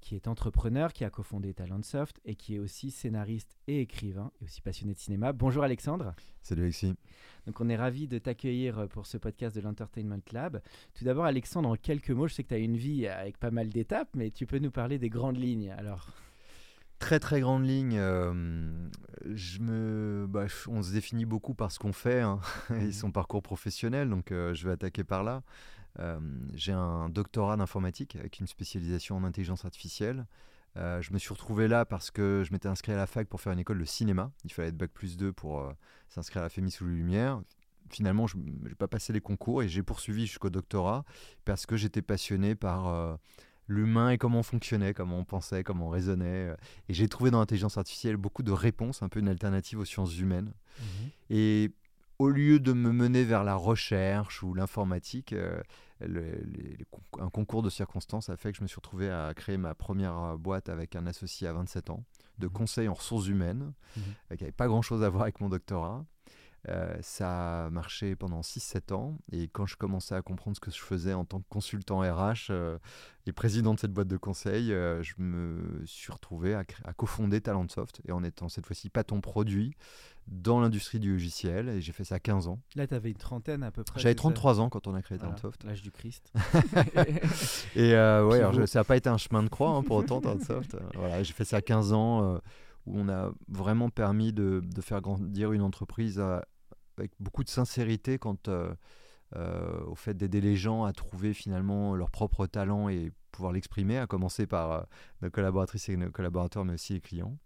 qui est entrepreneur, qui a cofondé Talentsoft et qui est aussi scénariste et écrivain, et aussi passionné de cinéma. Bonjour Alexandre. Salut Alexis. Donc on est ravi de t'accueillir pour ce podcast de l'Entertainment Lab. Tout d'abord Alexandre, en quelques mots, je sais que tu as une vie avec pas mal d'étapes, mais tu peux nous parler des grandes lignes alors? Très très grande ligne, euh, je me, bah, on se définit beaucoup par ce qu'on fait hein, et son parcours professionnel, donc euh, je vais attaquer par là. Euh, J'ai un doctorat d'informatique avec une spécialisation en intelligence artificielle. Euh, je me suis retrouvé là parce que je m'étais inscrit à la fac pour faire une école de cinéma. Il fallait être bac plus 2 pour euh, s'inscrire à la FEMI sous les Lumières. Finalement, je n'ai pas passé les concours et j'ai poursuivi jusqu'au doctorat parce que j'étais passionné par euh, l'humain et comment on fonctionnait, comment on pensait, comment on raisonnait. Et j'ai trouvé dans l'intelligence artificielle beaucoup de réponses, un peu une alternative aux sciences humaines. Et au lieu de me mener vers la recherche ou l'informatique, euh, le- les- un concours de circonstances a fait que je me suis retrouvé à créer ma première euh, boîte avec un associé à 27 ans de Mhm. conseil en ressources humaines, Mhm. euh, qui n'avait pas grand-chose à voir avec mon doctorat. Euh, ça a marché pendant 6-7 ans et quand je commençais à comprendre ce que je faisais en tant que consultant RH euh, et président de cette boîte de conseil, euh, je me suis retrouvé à, à cofonder Talentsoft et en étant cette fois-ci pas ton produit dans l'industrie du logiciel et j'ai fait ça 15 ans. Là tu avais une trentaine à peu près. J'avais c'est ça 33 ans quand on a créé Voilà, Talentsoft. L'âge du Christ. Et ouais, alors, ça n'a pas été un chemin de croix hein, pour autant, Talentsoft. Voilà, j'ai fait ça 15 ans où on a vraiment permis de, de faire grandir une entreprise à- avec beaucoup de sincérité quant euh, euh, au fait d'aider les gens à trouver finalement leur propre talent et pouvoir l'exprimer, à commencer par euh, nos collaboratrices et nos collaborateurs, mais aussi les clients.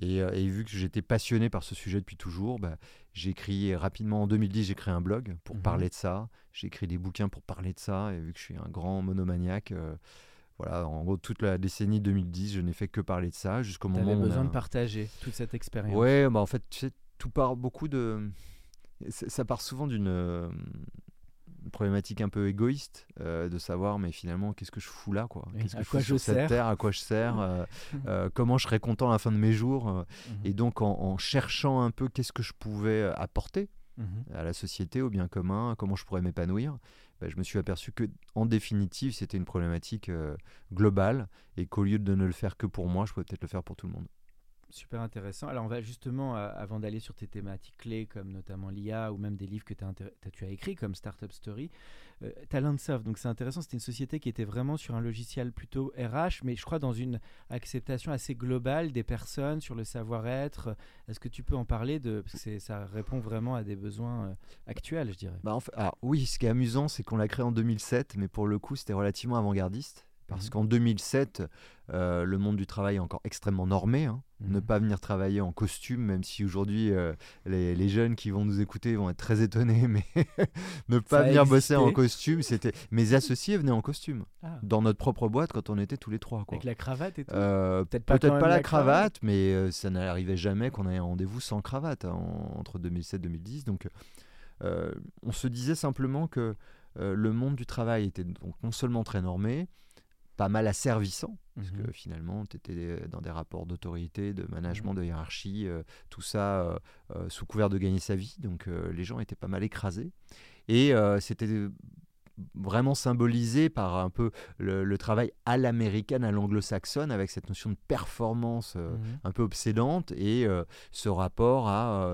Et, euh, et vu que j'étais passionné par ce sujet depuis toujours, bah, j'ai écrit rapidement en 2010, j'ai créé un blog pour Mhm. parler de ça. J'ai écrit des bouquins pour parler de ça. Et vu que je suis un grand monomaniaque, euh, voilà, en gros, toute la décennie 2010, je n'ai fait que parler de ça jusqu'au moment où on besoin a- de partager toute cette expérience. Ouais, bah en fait, tu sais, tout part beaucoup de. Ça part souvent d'une euh, problématique un peu égoïste euh, de savoir, mais finalement, qu'est-ce que je fous là, quoi? Qu'est-ce à que je quoi fous sur je cette sers? terre? À quoi je sers? Euh, euh, Comment je serais content à la fin de mes jours? Mhm. Et donc, en, en cherchant un peu qu'est-ce que je pouvais apporter Mhm. à la société, au bien commun, comment je pourrais m'épanouir, bah, je me suis aperçu que, en définitive, c'était une problématique euh, globale et qu'au lieu de ne le faire que pour moi, je pouvais peut-être le faire pour tout le monde. Super intéressant. Alors, on va justement, euh, avant d'aller sur tes thématiques clés, comme notamment l'IA ou même des livres que tu as écrits, comme Startup Story, euh, Talentsoft, donc c'est intéressant, c'était une société qui était vraiment sur un logiciel plutôt RH, mais je crois dans une acceptation assez globale des personnes sur le savoir-être. Est-ce que tu peux en parler de, parce que ça répond vraiment à des besoins euh, actuels, je dirais. Bah, en fait- alors, oui, ce qui est amusant, c'est qu'on l'a créé en 2007, mais pour le coup, c'était relativement avant-gardiste. Parce Mhm. qu'en 2007, euh, le monde du travail est encore extrêmement normé. hein. Ne Mhm. pas venir travailler en costume, même si aujourd'hui, euh, les, les jeunes qui vont nous écouter vont être très étonnés, mais ne pas venir bosser en costume, c'était. Mes associés venaient en costume, Ah, dans notre propre boîte quand on était tous les trois. Quoi. avec la cravate et tout. Euh, Peut-être pas la cravate. cravate, mais euh, ça n'arrivait jamais qu'on ait un rendez-vous sans cravate hein, en- entre 2007 et 2010. Donc, on se disait simplement que le monde du travail était donc non seulement très normé, pas mal asservissant, parce Mhm. que finalement, tu étais dans des rapports d'autorité, de management, de hiérarchie, euh, tout ça euh, euh, sous couvert de gagner sa vie. Donc, euh, les gens étaient pas mal écrasés. Et euh, c'était vraiment symbolisé par un peu le, le travail à l'américaine, à l'anglo-saxonne, avec cette notion de performance euh, Mhm. un peu obsédante et euh, ce rapport à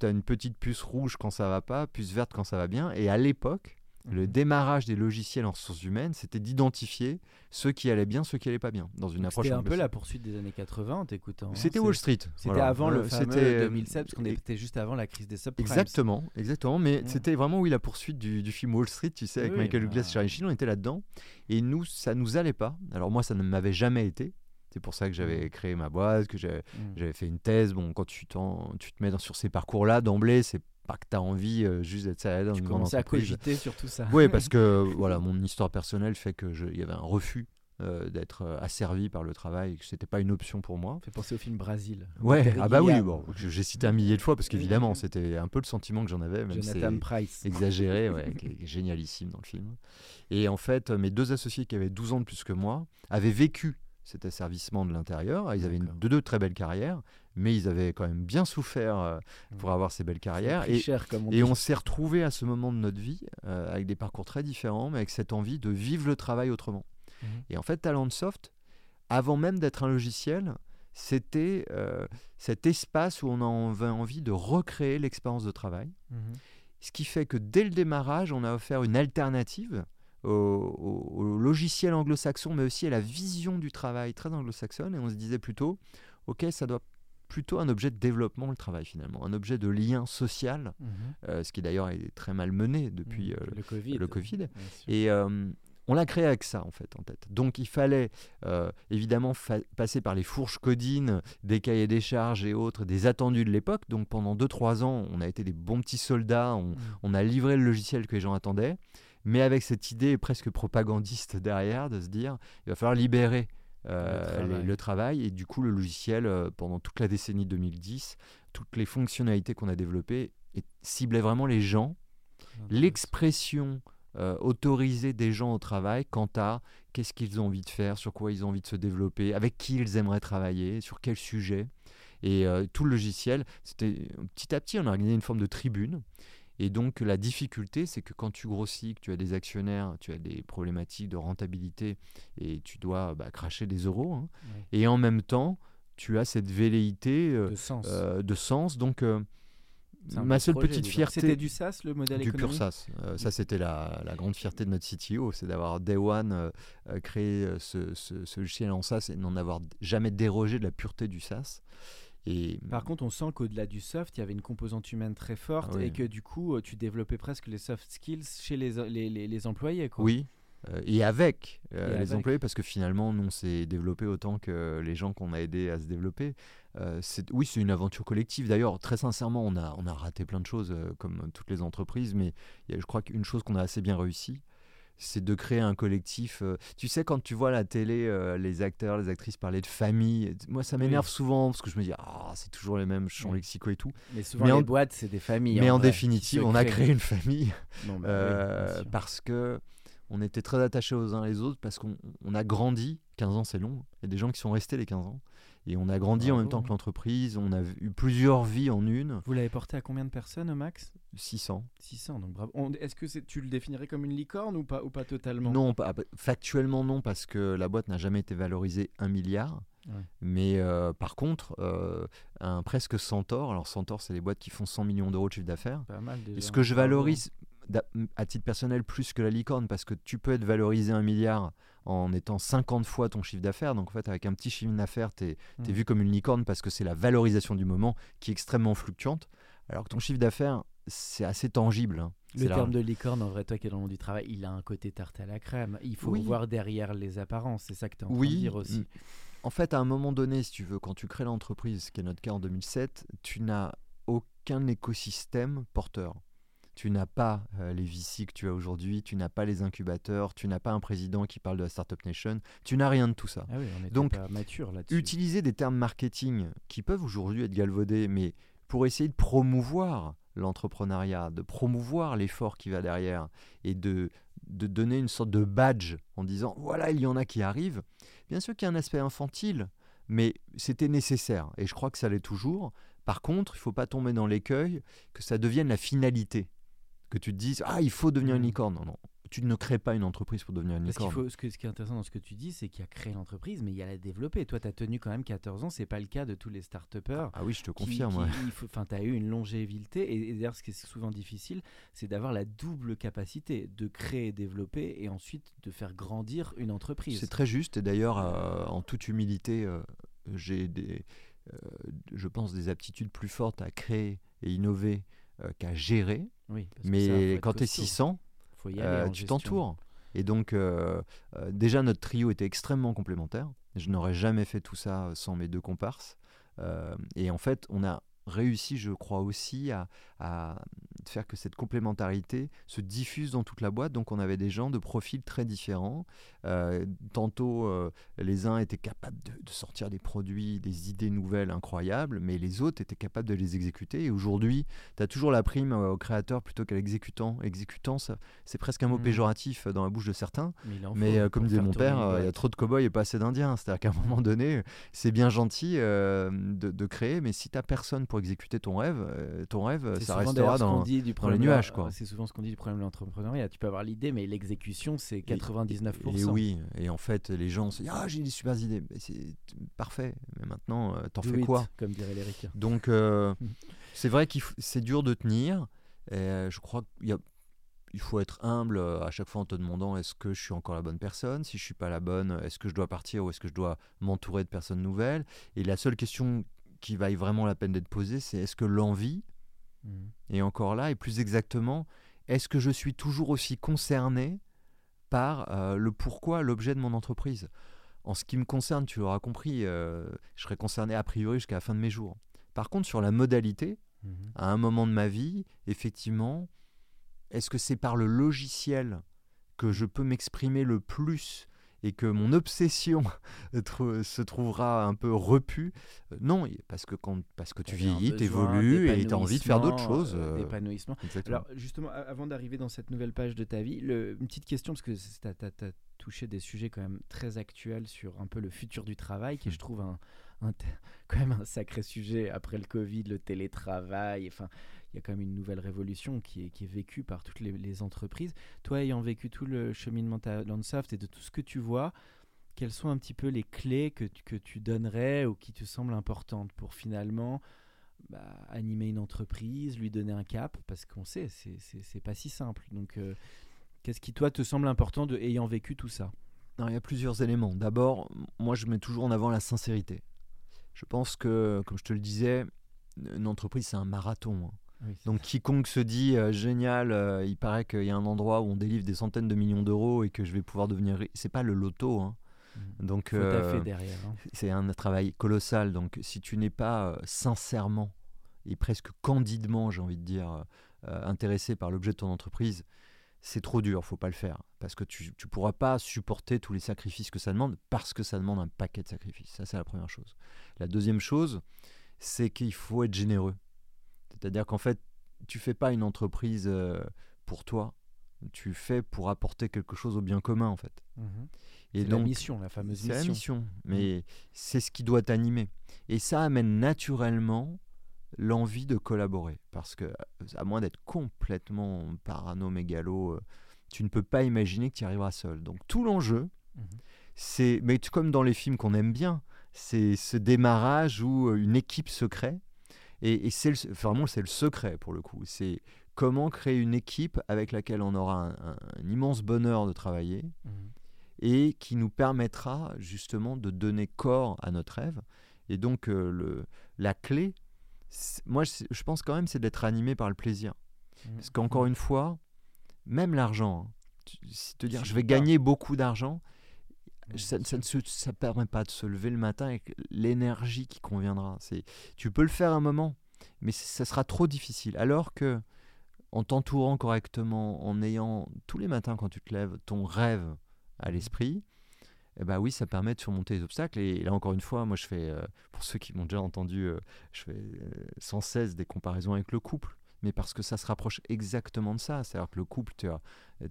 tu as une petite puce rouge quand ça va pas, puce verte quand ça va bien. Et à l'époque, Le démarrage des logiciels en ressources humaines, c'était d'identifier ceux qui allaient bien, ceux qui allaient pas bien, dans une Donc, approche C'était un peu la poursuite des années 80 en t'écoutant. hein. C'était Wall Street. C'était voilà. avant le Euh, fameux c'était, euh, 2007, parce qu'on était juste avant la crise des subprimes. Exactement, exactement. Mais c'était vraiment oui la poursuite du, du film Wall Street, tu sais, avec Oui, Michael bah. Douglas et Charlie Sheen, on était là-dedans. Et nous, ça nous allait pas. Alors moi, ça ne m'avait jamais été. C'est pour ça que j'avais Mm. créé ma boîte, que j'avais Mm. j'avais fait une thèse. Bon, quand tu, tu te mets dans- sur ces parcours-là, d'emblée, c'est pas que tu as envie euh, juste d'être salarié dans Tu une grande commençais à entreprise. cogiter sur tout ça. Oui, parce que voilà, mon histoire personnelle fait que je- il y avait un refus euh, d'être euh, asservi par le travail et que c'était pas une option pour moi. Ça fait penser au film Brasil. Ouais, ah bah oui, bon, j'ai cité un millier de fois parce qu'évidemment, c'était un peu le sentiment que j'en avais, même Jonathan Price. exagéré, ouais, qui est génialissime dans le film. Et en fait, mes deux associés qui avaient 12 ans de plus que moi avaient vécu cet asservissement de l'intérieur. Ils avaient une, deux, deux très belles carrières, mais ils avaient quand même bien souffert euh, pour Mm. avoir ces belles carrières. Et, cher, comme on et dit. on s'est retrouvés à ce moment de notre vie euh, avec des parcours très différents, mais avec cette envie de vivre le travail autrement. Mhm. Et en fait, Talentsoft, avant même d'être un logiciel, c'était euh, cet espace où on avait envie de recréer l'expérience de travail. Mhm. Ce qui fait que dès le démarrage, on a offert une alternative au, logiciel anglo-saxon, mais aussi à la vision du travail très anglo-saxonne. Et on se disait plutôt, OK, ça doit plutôt un objet de développement, le travail finalement, un objet de lien social, Mhm. euh, ce qui d'ailleurs est très mal mené depuis Mhm. euh, le Covid. le et euh, on l'a créé avec ça en fait en tête. Donc il fallait évidemment fa- passer par les fourches codines, des cahiers des charges et autres, des attendus de l'époque. Donc pendant 2-3 ans, on a été des bons petits soldats, on, Mhm. on a livré le logiciel que les gens attendaient, mais avec cette idée presque propagandiste derrière de se dire il va falloir libérer euh, Le travail. les- le travail. Et du coup, le logiciel, euh, pendant toute la décennie 2010, toutes les fonctionnalités qu'on a développées et- ciblaient vraiment les gens l'expression euh, autorisée des gens au travail quant à qu'est-ce qu'ils ont envie de faire, sur quoi ils ont envie de se développer, avec qui ils aimeraient travailler, sur quel sujet. Et tout le logiciel, c'était petit à petit, on a organisé une forme de tribune. Et donc la difficulté, c'est que quand tu grossis, que tu as des actionnaires, tu as des problématiques de rentabilité et tu dois bah, cracher des euros. hein. Ouais. Et en même temps, tu as cette velléité euh, de sens. euh, de sens. Donc euh, ma seule projet, petite fierté C'était du SaaS, le modèle du pur économique SaaS. Euh, ça, c'était la, la grande fierté de notre CTO, c'est d'avoir Day One créé ce, ce- ce logiciel en SaaS et n'en avoir jamais dérogé de la pureté du SaaS. Et Par contre, on sent qu'au-delà du soft, il y avait une composante humaine très forte Ah oui. et que du coup, euh, tu développais presque les soft skills chez les, les, les- les employés. Quoi. oui, euh, et avec euh, Et les avec. employés, parce que finalement, nous, on s'est développé autant que les gens qu'on a aidés à se développer. Euh, oui, c'est une aventure collective. D'ailleurs, très sincèrement, on a, on a raté plein de choses, comme toutes les entreprises, mais il y a- je crois qu'une chose qu'on a assez bien réussi, c'est de créer un collectif. euh, tu sais, quand tu vois à la télé euh, les acteurs, les actrices parler de famille, moi ça m'énerve Oui. souvent parce que je me dis, ah, c'est toujours les mêmes champs Oui. lexicaux et tout. Mais souvent, Mais les en- boîtes, c'est des familles. Mais en, vrai, qui définitive, on a créé une famille Non, bah euh, parce que on était très attachés aux uns les autres parce qu'on on a grandi. 15 ans, c'est long. Il y a des gens qui sont restés les 15 ans. Et on a grandi en même temps que l'entreprise. On a eu plusieurs vies en une. Vous l'avez porté à combien de personnes au max? 600. 600, donc bravo. Est-ce que tu le définirais comme une licorne ou pas, ou pas totalement? Non, pas- factuellement non, parce que la boîte n'a jamais été valorisée un milliard. Ouais. Mais euh, par contre, euh, un presque centaure, alors centaure, c'est les boîtes qui font 100 millions d'euros de chiffre d'affaires. Et ce que je valorise à titre personnel plus que la licorne, parce que tu peux être valorisé un milliard en étant 50 fois ton chiffre d'affaires. Donc en fait, avec un petit chiffre d'affaires, tu es, Mm. vu comme une licorne parce que c'est la valorisation du moment qui est extrêmement fluctuante. Alors que ton chiffre d'affaires, c'est assez tangible. hein. Le terme de licorne, en vrai, toi qui es dans le monde du travail, il a un côté tarte à la crème. Il faut Oui. voir derrière les apparences. C'est ça que tu es en train de Oui, dire aussi. En fait, à un moment donné, si tu veux, quand tu crées l'entreprise, ce qui est notre cas en 2007, tu n'as aucun écosystème porteur. Tu n'as pas euh, les VC que tu as aujourd'hui, tu n'as pas les incubateurs, tu n'as pas un président qui parle de la Startup Nation, tu n'as rien de tout ça. Ah oui, on Donc, pas mature là-dessus. Utiliser des termes marketing qui peuvent aujourd'hui être galvaudés, mais pour essayer de promouvoir l'entrepreneuriat, de promouvoir l'effort qui va derrière et de, de donner une sorte de badge en disant voilà, il y en a qui arrivent. Bien sûr qu'il y a un aspect infantile, mais c'était nécessaire et je crois que ça l'est toujours. Par contre, il ne faut pas tomber dans l'écueil que ça devienne la finalité. Que tu te dises ah, il faut devenir une Mhm. licorne. Non, non. Tu ne crées pas une entreprise pour devenir une Parce licorne. faut, ce, que- ce qui est intéressant dans ce que tu dis, c'est qu'il y a créé l'entreprise, mais il y a la développer. Toi, tu as tenu quand même 14 ans, c'est pas le cas de tous les start-upers. Ah oui, je te confirme. ouais. Enfin, tu as eu une longévité. Et, et d'ailleurs, ce qui est souvent difficile, c'est d'avoir la double capacité de créer et développer et ensuite de faire grandir une entreprise. C'est très juste. Et d'ailleurs, euh, en toute humilité, euh, j'ai des, euh, je pense, des aptitudes plus fortes à créer et innover qu'à gérer. Oui, parce Mais quand tu es costaud. 600, Faut y aller euh, en tu t'entoures. Et donc, euh, euh, déjà, notre trio était extrêmement complémentaire. Je n'aurais jamais fait tout ça sans mes deux comparses. Et en fait, on a réussi, je crois aussi, à, à faire que cette complémentarité se diffuse dans toute la boîte. Donc, on avait des gens de profils très différents. Euh, tantôt, euh, les uns étaient capables de, de sortir des produits, des idées nouvelles incroyables, mais les autres étaient capables de les exécuter. Et aujourd'hui, tu as toujours la prime euh, au créateur plutôt qu'à l'exécutant. Exécutant, c'est presque un mot Mhm. péjoratif dans la bouche de certains. Mais, faut comme disait mon père, il y a trop de cow-boys et pas assez d'indiens. C'est-à-dire qu'à un moment donné, c'est bien gentil de, de créer, mais si tu personne pour exécuter ton rêve, ton rêve, ça restera dans... dit du dans les nuages. C'est souvent ce qu'on dit du problème de l'entrepreneuriat. Tu peux avoir l'idée, mais l'exécution, c'est 99%. Et oui, et en fait, les gens se disent Ah, j'ai des super idées. Mais c'est parfait, mais maintenant, euh, t'en fais it, quoi? Comme dirait l'Éric. Donc, euh, Mhm. c'est vrai que c'est dur de tenir. Et euh, je crois qu'il y a- il faut être humble à chaque fois en te demandant est-ce que je suis encore la bonne personne? Si je suis pas la bonne, est-ce que je dois partir ou est-ce que je dois m'entourer de personnes nouvelles? Et la seule question qui vaille vraiment la peine d'être posée, c'est est-ce que l'envie, Mhm. et encore là, et plus exactement, est-ce que je suis toujours aussi concerné par euh, le pourquoi, l'objet de mon entreprise En ce qui me concerne, tu l'auras compris, euh, je serai concerné a priori jusqu'à la fin de mes jours. Par contre, sur la modalité, Mhm. à un moment de ma vie, effectivement, est-ce que c'est par le logiciel que je peux m'exprimer le plus et que mon obsession se trouvera un peu repue Euh, Non, parce que, quand, parce que tu vieillis, tu évolues et tu as envie de faire d'autres choses. euh, euh, d'épanouissement. exactement. Alors justement, avant d'arriver dans cette nouvelle page de ta vie, le- une petite question, parce que tu as, touché des sujets quand même très actuels sur un peu le futur du travail, qui est, je trouve un, un quand même un sacré sujet après le Covid, le télétravail, enfin il y a quand même une nouvelle révolution qui est, vécue par toutes les, entreprises. Toi ayant vécu tout le cheminement de Landsoft et de tout ce que tu vois, quelles sont un petit peu les clés que tu, donnerais ou qui te semblent importantes pour finalement bah, animer une entreprise, lui donner un cap, parce qu'on sait, c'est- pas si simple. Donc, euh, qu'est-ce qui, toi, te semble important de, ayant vécu tout ça? Non, il y a plusieurs éléments. D'abord, moi, je mets toujours en avant la sincérité. Je pense que, comme je te le disais, une entreprise, c'est un marathon. hein. Donc, quiconque se dit euh, génial, euh, il paraît qu'il y a un endroit où on délivre des centaines de millions d'euros et que je vais pouvoir devenir. C'est pas le loto. hein. Donc, faut euh, hein. c'est un travail colossal. Donc, si tu n'es pas euh, sincèrement et presque candidement, j'ai envie de dire, intéressé par l'objet de ton entreprise, c'est trop dur, faut pas le faire. Parce que tu ne pourras pas supporter tous les sacrifices que ça demande, parce que ça demande un paquet de sacrifices. Ça, c'est la première chose. La deuxième chose, c'est qu'il faut être généreux. C'est-à-dire qu'en fait, tu fais pas une entreprise euh, pour toi, tu fais pour apporter quelque chose au bien commun, en fait. Mhm. Et C'est la mission, la fameuse c'est la mission. mission, mais c'est ce qui doit t'animer. Et ça amène naturellement l'envie de collaborer. Parce que, à moins d'être complètement parano-mégalo, euh, tu ne peux pas imaginer que tu y arriveras seul. Donc tout l'enjeu, Mhm. c'est, mais comme dans les films qu'on aime bien, c'est ce démarrage où euh, une équipe se crée. Et, et c'est le, vraiment, c'est le secret pour le coup. C'est comment créer une équipe avec laquelle on aura un, un- un immense bonheur de travailler Mhm. et qui nous permettra justement de donner corps à notre rêve. Et donc, euh, le, la clé, moi, je pense quand même, c'est d'être animé par le plaisir. Mhm. Parce qu'encore une fois, même l'argent, hein, si te dire je vais gagner beaucoup d'argent, ça, bien ça ne ça permet pas de se lever le matin avec l'énergie qui conviendra. C'est, tu peux le faire un moment, mais ça sera trop difficile. Alors que en t'entourant correctement, en ayant tous les matins quand tu te lèves ton rêve à l'esprit, eh ben oui, ça permet de surmonter les obstacles. Et là encore une fois, moi je fais, euh, pour ceux qui m'ont déjà entendu, euh, je fais euh, sans cesse des comparaisons avec le couple. Mais parce que ça se rapproche exactement de ça. C'est-à-dire que le couple, tu as,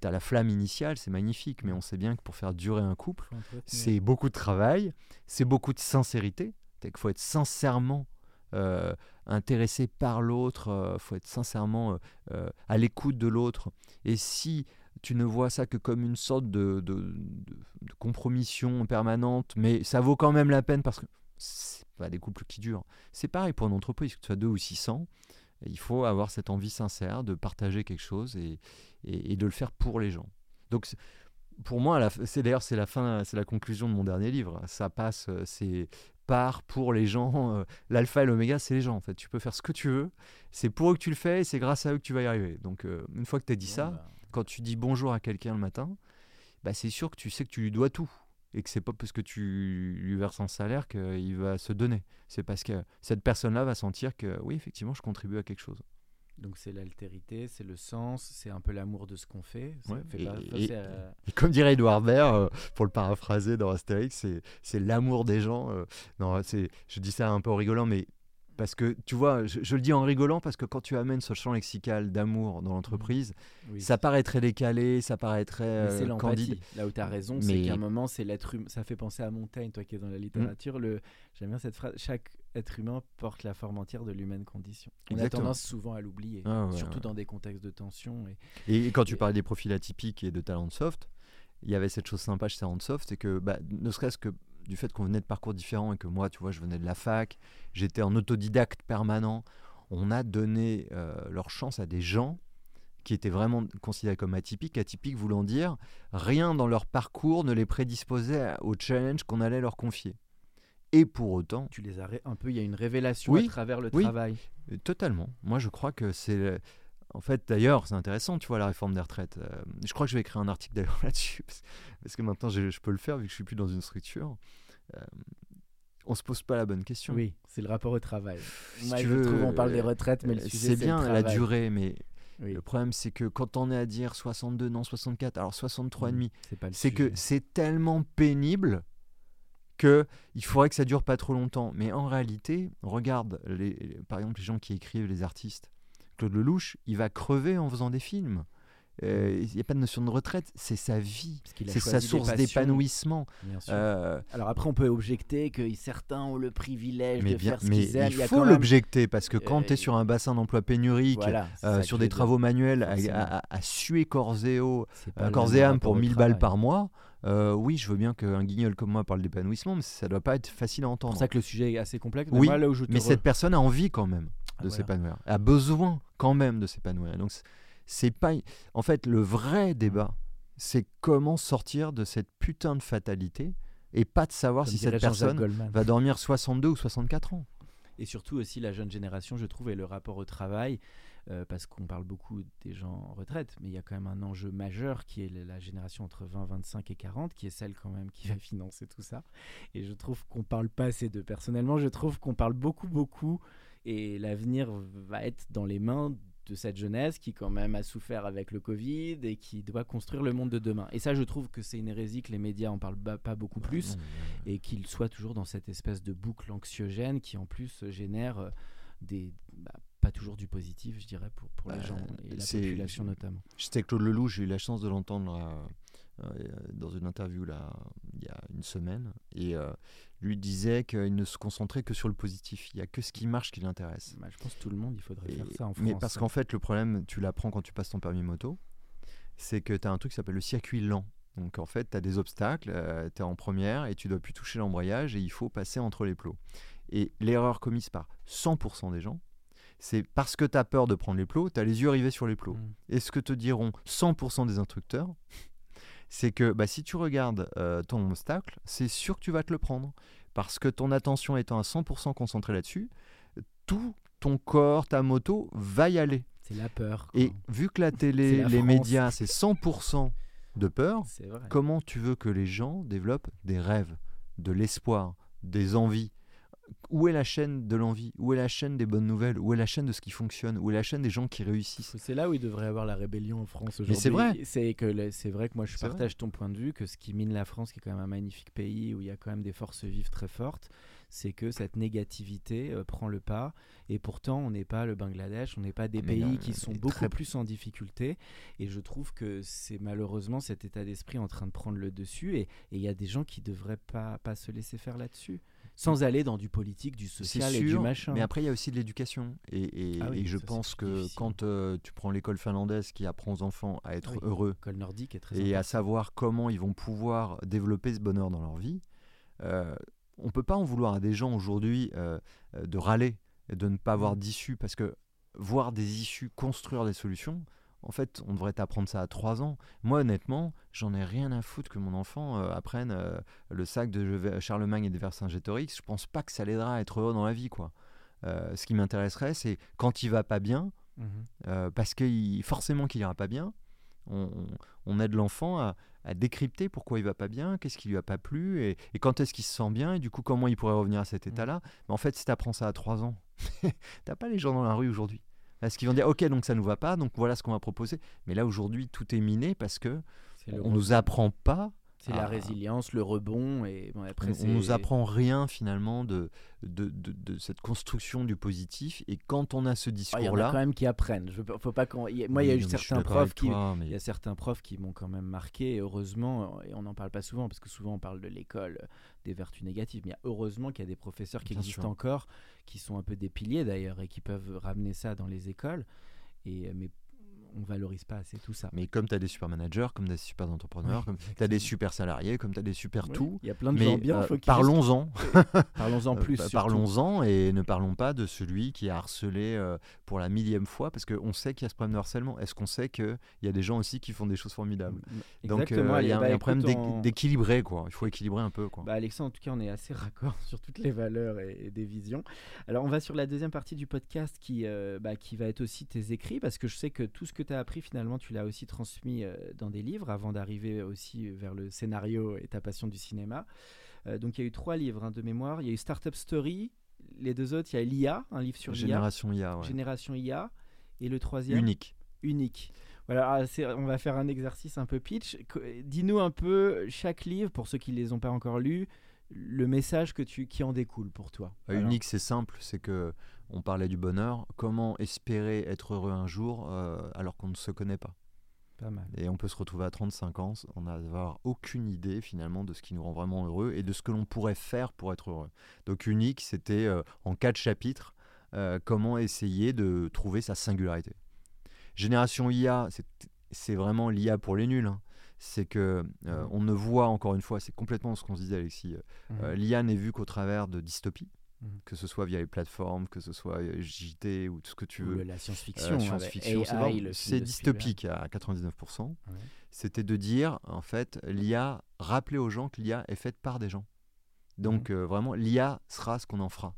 as la flamme initiale, c'est magnifique, mais on sait bien que pour faire durer un couple, c'est beaucoup de travail, c'est beaucoup de sincérité. Il faut être sincèrement euh, intéressé par l'autre, il faut être sincèrement euh, euh, à l'écoute de l'autre. Et si tu ne vois ça que comme une sorte de, de, de- de compromission permanente, mais ça vaut quand même la peine parce que c'est pas des couples qui durent. C'est pareil pour une entreprise, que tu sois deux ou 600, il faut avoir cette envie sincère de partager quelque chose et, et, et de le faire pour les gens. Donc pour moi, c'est d'ailleurs c'est la fin, c'est la conclusion de mon dernier livre. Ça passe, euh, c'est par pour les gens. euh, L'alpha et l'oméga, c'est les gens en fait. Tu peux faire ce que tu veux. C'est pour eux que tu le fais et c'est grâce à eux que tu vas y arriver. Donc euh, une fois que tu as dit ça, bah, quand tu dis bonjour à quelqu'un le matin, bah, c'est sûr que tu sais que tu lui dois tout. Et que c'est pas parce que tu lui verses un salaire qu'il va se donner. C'est parce que cette personne-là va sentir que oui, effectivement, je contribue à quelque chose. Donc c'est l'altérité, c'est le sens, c'est un peu l'amour de ce qu'on fait. Ça Ouais, fait et- pas- et- c'est, euh, Et comme dirait Edouard Baird, euh, pour le paraphraser dans Astérix, c'est, l'amour des gens. euh, non, je dis ça un peu en rigolant, mais parce que tu vois, je, je le dis en rigolant parce que quand tu amènes ce champ lexical d'amour dans l'entreprise, oui, ça paraît très décalé, ça paraît très euh, candide. Là où tu as raison, c'est qu'à un moment, c'est l'être humain. Ça fait penser à Montaigne, toi qui es dans la littérature. Le... J'aime bien cette phrase. Chaque être humain porte la forme entière de l'humaine condition. On Exactement. a tendance souvent à l'oublier, Ah ouais, surtout ouais. dans des contextes de tension. Et... Et quand tu Et- parlais des profils atypiques et de talent soft, il y avait cette chose sympa chez Talent Soft, c'est que bah, ne serait-ce que du fait qu'on venait de parcours différents et que moi, tu vois, je venais de la fac, j'étais en autodidacte permanent, on a donné euh, leur chance à des gens qui étaient vraiment considérés comme atypiques, atypiques voulant dire rien dans leur parcours ne les prédisposait au challenge qu'on allait leur confier. Et pour autant, Tu les as un peu, il y a une révélation Oui, à travers le oui. travail. euh, Totalement. Moi, je crois que c'est. En fait, d'ailleurs, c'est intéressant, tu vois, la réforme des retraites. Euh, je crois que je vais écrire un article d'ailleurs là-dessus, parce, parce que maintenant, je, je peux le faire vu que je suis plus dans une structure. Euh, on se pose pas la bonne question. Oui, c'est le rapport au travail. Si Moi, tu veux, trouve, on parle des euh, retraites, mais le Euh, sujet, c'est le bien la durée, mais Oui, le problème, c'est que quand on est à dire 62, non 64, alors 63 et demi, c'est pas le c'est que c'est tellement pénible que il faudrait que ça dure pas trop longtemps. Mais en réalité, regarde, les, par exemple, les gens qui écrivent, les artistes. Claude Lelouch, il va crever en faisant des films. Euh, Il n'y a pas de notion de retraite, c'est sa vie, c'est sa source d'épanouissement. Euh, Alors après, on peut objecter que certains ont le privilège mais de bien, faire ce qu'ils aiment. il faut même- l'objecter parce que quand Euh, tu es sur un bassin d'emploi pénurique, Voilà, c'est sur des travaux manuels, à, suer corps et eau, C'est corps et âme pour au 1000 travail. balles par mois, euh, oui, je veux bien qu'un guignol comme moi parle d'épanouissement, mais ça doit pas être facile à C'est entendre. pour ça que le sujet est assez complexe. Mais Oui, moi, là où je Mais re- cette personne a envie quand même de voilà. s'épanouir, a besoin quand même de s'épanouir. Donc c'est- pas, en fait, le vrai débat, c'est comment sortir de cette putain de fatalité et pas de savoir Comme si cette personne va dormir 62 ou 64 ans. Et surtout aussi la jeune génération, je trouve, et le rapport au travail, euh, parce qu'on parle beaucoup des gens en retraite, mais il y a quand même un enjeu majeur qui est la- génération entre 20, 25 et 40, qui est celle quand même qui va financer tout ça. Et je trouve qu'on parle pas assez d'eux. Personnellement, je trouve qu'on parle beaucoup, beaucoup, et l'avenir va être dans les mains de cette jeunesse qui quand même a souffert avec le Covid et qui doit construire le monde de demain. Et ça, je trouve que c'est une hérésie que les médias en parlent pas beaucoup plus et qu'il soit toujours dans cette espèce de boucle anxiogène qui en plus génère euh, des bah, pas toujours du positif je dirais pour, pour les Bah, gens et la population notamment J'étais Claude Lelouch, j'ai eu la chance de l'entendre euh, dans une interview là, il y a une semaine. Et euh, lui disait qu'il ne se concentrait que sur le positif. Il n'y a que ce qui marche qui l'intéresse. Bah, je pense que tout le monde il faudrait Et- faire ça en France mais parce qu'en fait, le problème, tu l'apprends quand tu passes ton permis moto, c'est que tu as un truc qui s'appelle le circuit lent. Donc en fait, tu as des obstacles, tu es en première et tu dois plus toucher l'embrayage et il faut passer entre les plots. Et l'erreur commise par 100% des gens, c'est parce que tu as peur de prendre les plots, tu as les yeux rivés sur les plots. Mm. Et ce que te diront 100% des instructeurs, c'est que bah, si tu regardes euh, ton obstacle, c'est sûr que tu vas te le prendre. Parce que ton attention étant à 100% concentrée là-dessus, tout ton corps, ta moto va y aller. c'est la peur quoi. Et vu que la télé, la les France. médias, c'est 100% de peur, comment tu veux que les gens développent des rêves, de l'espoir, des envies Où est la chaîne de l'envie? Où est la chaîne des bonnes nouvelles? Où est la chaîne de ce qui fonctionne? Où est la chaîne des gens qui réussissent? C'est là où il devrait y avoir la rébellion en France Mais aujourd'hui. c'est vrai. C'est que c'est vrai que moi je vrai. partage ton point de vue que ce qui mine la France, qui est quand même un magnifique pays où il y a quand même des forces vives très fortes, c'est que cette négativité euh, prend le pas. Et pourtant, on n'est pas le Bangladesh, on n'est pas des mais pays non, qui sont beaucoup très- plus en difficulté. Et je trouve que c'est malheureusement cet état d'esprit en train de prendre le dessus. Et et il y a des gens qui devraient pas pas se laisser faire là-dessus. Sans aller dans du politique, du social et du machin. Mais après, il y a aussi de l'éducation. Et, et- Ah oui, et je ça, pense que difficile. quand euh, tu prends l'école finlandaise qui apprend aux enfants à être oui. heureux nordique est très et à savoir comment ils vont pouvoir développer ce bonheur dans leur vie, euh, on peut pas en vouloir à des gens aujourd'hui euh, de râler et de ne pas avoir d'issue. Parce que voir des issues, construire des solutions, en fait, on devrait apprendre ça à 3 ans. Moi, honnêtement, j'en ai rien à foutre que mon enfant euh, apprenne euh, le sac de Charlemagne et des Vercingétorix. Je pense pas que ça l'aidera à être heureux dans la vie. quoi. Euh, ce qui m'intéresserait, c'est quand il va pas bien, Mhm. parce que il- forcément qu'il ira pas bien, on, on aide l'enfant à, à décrypter pourquoi il va pas bien, qu'est-ce qui lui a pas plu, et, et quand est-ce qu'il se sent bien, et du coup comment il pourrait revenir à cet état-là. Mais en fait, si tu apprends ça à 3 ans, t'as pas les gens dans la rue aujourd'hui. Parce qu'ils vont dire, ok, donc ça nous va pas, donc voilà ce qu'on va proposer. Mais là, aujourd'hui, tout est miné parce que on rebond. nous apprend pas C'est la à- résilience, le rebond et bon, après on, nous apprend rien finalement de, de, de- de cette construction du positif. Et quand on a ce Ah, Il y en a discours-là, quand même qui apprennent. Je faut pas il y a- Moi, il y a eu certains profs qui, toi, mais- Il y a certains profs qui m'ont quand même marqué, et heureusement, et on n'en parle pas souvent, parce que souvent on parle de l'école, euh, des vertus négatives, mais heureusement qu'il y a des professeurs qui Bien existent sûr. encore, qui sont un peu des piliers d'ailleurs, et qui peuvent ramener ça dans les écoles, et, euh, mais on valorise pas assez tout ça. Mais comme tu as des super managers, comme des super entrepreneurs, comme tu as des super salariés, comme tu as des super tout. Il y a plein de Mais gens bien, euh, parlons-en. Parlons-en Euh, plus. surtout. Parlons-en et ne parlons pas de celui qui a harcelé euh, pour la millième fois, parce qu'on sait qu'il y a ce problème de harcèlement. Est-ce qu'on sait qu'il y a des gens aussi qui font des choses formidables? Donc euh, Exactement. il y a, Bah, il y a un problème écoute, d'équilibrer, quoi. Il faut équilibrer un peu, quoi. Bah Alexandre, en tout cas, on est assez raccord sur toutes les valeurs et, et des visions. Alors, on va sur la deuxième partie du podcast qui, bah, qui va être aussi tes écrits, parce que je sais que tout ce que tu as appris, finalement, tu l'as aussi transmis euh, dans des livres avant d'arriver aussi vers le scénario et ta passion du cinéma. Euh, donc, il y a eu trois livres hein, de mémoire. Il y a eu Startup Story, les deux autres, il y a l'IA, un livre sur l'IA, Génération IA, ouais. Génération IA, et le troisième unique. unique. Voilà, ah, on va faire un exercice un peu pitch. Dis-nous un peu chaque livre, pour ceux qui ne les ont pas encore lus, le message que tu, qui en découle pour toi. Alors, Unique, c'est simple, c'est que on parlait du bonheur. Comment espérer être heureux un jour euh, alors qu'on ne se connaît pas? Pas mal. Et on peut se retrouver à 35 ans, on n'avoir aucune idée finalement de ce qui nous rend vraiment heureux et de ce que l'on pourrait faire pour être heureux. Donc unique, c'était euh, en quatre chapitres euh, comment essayer de trouver sa singularité. Génération IA, c'est- c'est vraiment l'IA pour les nuls. hein. C'est que euh, Mhm. on ne voit encore une fois, c'est complètement ce qu'on se disait Alexis. euh, Mhm. L'IA n'est vue qu'au travers de dystopies, Mhm. que ce soit via les plateformes, que ce soit euh, JT ou tout ce que tu veux. la Euh, science-fiction. avec science-fiction, c'est dystopique à 99%. Ouais. C'était de dire, en fait, l'IA, rappeler aux gens que l'IA est faite par des gens. Donc, euh, vraiment, l'IA sera ce qu'on en fera.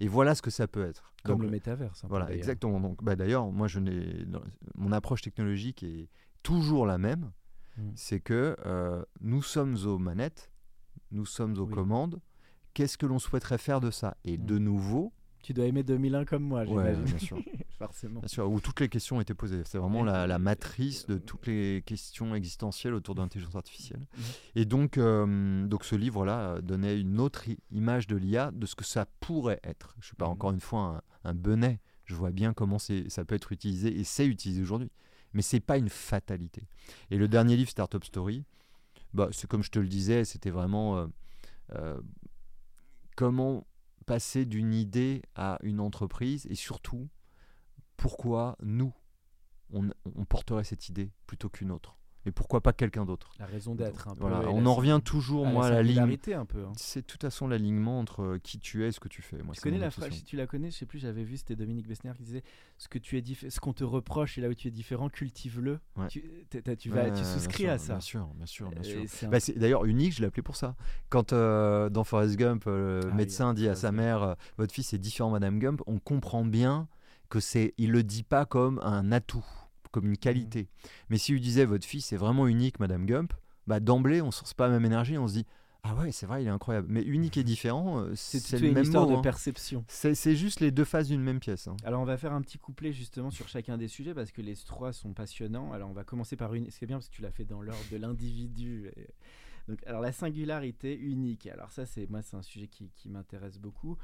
Et voilà ce que ça peut être. Comme Donc, le métaverse. peu, voilà, exactement. Donc, bah, d'ailleurs, moi, je n'ai, dans- mon approche technologique est toujours la même. Mhm. C'est que euh, nous sommes aux manettes, nous sommes aux Oui. commandes. Qu'est-ce que l'on souhaiterait faire de ça? Et de nouveau, Tu dois aimer 2001 comme moi, ouais, j'imagine. bien sûr. Forcément. Bien sûr, où toutes les questions étaient posées. C'est vraiment Ouais. la, la matrice de toutes les questions existentielles autour de l'intelligence artificielle. Mhm. Et donc, euh, donc ce livre-là euh, donnait une autre image de l'IA, de ce que ça pourrait être. Je ne suis pas encore une fois un, un benet. Je vois bien comment ça peut être utilisé et c'est utilisé aujourd'hui. Mais c'est pas une fatalité. Et le dernier livre, Startup Story, bah, c'est comme je te le disais, c'était vraiment euh, euh, comment passer d'une idée à une entreprise et surtout pourquoi nous, on, on porterait cette idée plutôt qu'une autre et pourquoi pas quelqu'un d'autre. La raison d'être. Voilà, on la- en revient toujours, à moi, à la ligne. un peu. hein. C'est de toute façon l'alignement entre euh, qui tu es et ce que tu fais. Moi, Tu connais la phrase, si tu la connais, je sais plus, j'avais vu, c'était Dominique Besnéard qui disait ce que tu es ce qu'on te reproche et là où tu es différent, cultive-le. Ouais. Tu, tu vas, Ouais, tu bien souscris sûr, à ça. Bien sûr, bien sûr, bien sûr. Un- Bah, d'ailleurs unique, je l'ai appelé pour ça. Quand euh, dans Forrest Gump, euh, le Ah oui, médecin dit à sa mère Votre fils est différent, Madame Gump, on comprend bien que c'est. Il le dit pas comme un atout, comme une qualité. Mhm. Mais s'il lui disait Votre fils est vraiment unique, Madame Gump, bah, d'emblée, on ne sort pas la même énergie, on se dit Ah ouais, c'est vrai, il est incroyable. Mais unique et différent, euh, c'est le une même histoire mot. de hein. perception. C'est c'est juste les deux faces d'une même pièce. hein. Alors on va faire un petit couplet justement sur chacun des sujets parce que les trois sont passionnants. Alors on va commencer par une. C'est bien parce que tu l'as fait dans l'ordre de l'individu. Et- Donc alors la singularité unique. Alors ça c'est moi c'est un sujet qui, qui m'intéresse beaucoup.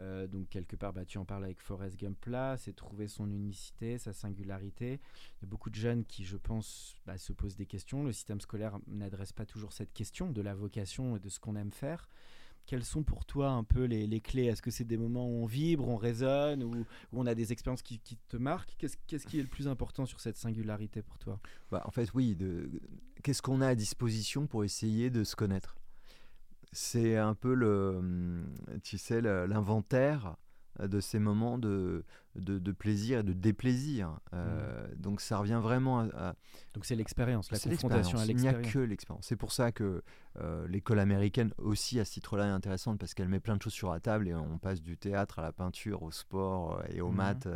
Euh, donc quelque part bah, tu en parles avec Forrest Gump là, c'est trouver son unicité, sa singularité. Il y a beaucoup de jeunes qui je pense bah, se posent des questions. Le système scolaire n'adresse pas toujours cette question de la vocation et de ce qu'on aime faire. quels sont pour toi un peu les, les clés? Est-ce que c'est des moments où on vibre, on résonne, ou où on a des expériences qui, qui te marquent? Qu'est-ce qu'est-ce qui est le plus important sur cette singularité pour toi? Bah, En fait, oui. Qu'est-ce qu'on a à disposition pour essayer de se connaître? C'est un peu le, tu sais, l'inventaire de ces moments de, de, plaisir et de déplaisir. Euh, mmh. Donc ça revient vraiment à... donc c'est l'expérience, la confrontation à l'expérience. Il n'y a que l'expérience. C'est pour ça que euh, l'école américaine aussi à ce titre-là est intéressante parce qu'elle met plein de choses sur la table et on passe du théâtre à la peinture, au sport euh, et aux mmh. maths.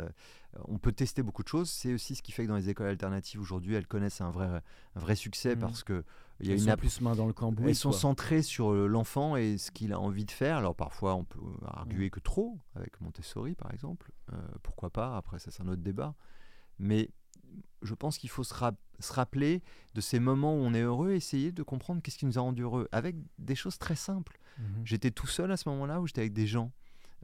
On peut tester beaucoup de choses. C'est aussi ce qui fait que dans les écoles alternatives aujourd'hui, elles connaissent un vrai, un vrai succès mmh. parce que il y a une plus main dans le cambouis. Elles sont centrées sur l'enfant et ce qu'il a envie de faire. Alors parfois, on peut arguer que trop, avec Montessori par exemple. Euh, pourquoi pas? Après, ça c'est un autre débat. Mais je pense qu'il faut se, rappeler de ces moments où on est heureux, essayer de comprendre qu'est-ce qui nous a rendu heureux, avec des choses très simples. Mhm. J'étais tout seul à ce moment-là ou j'étais avec des gens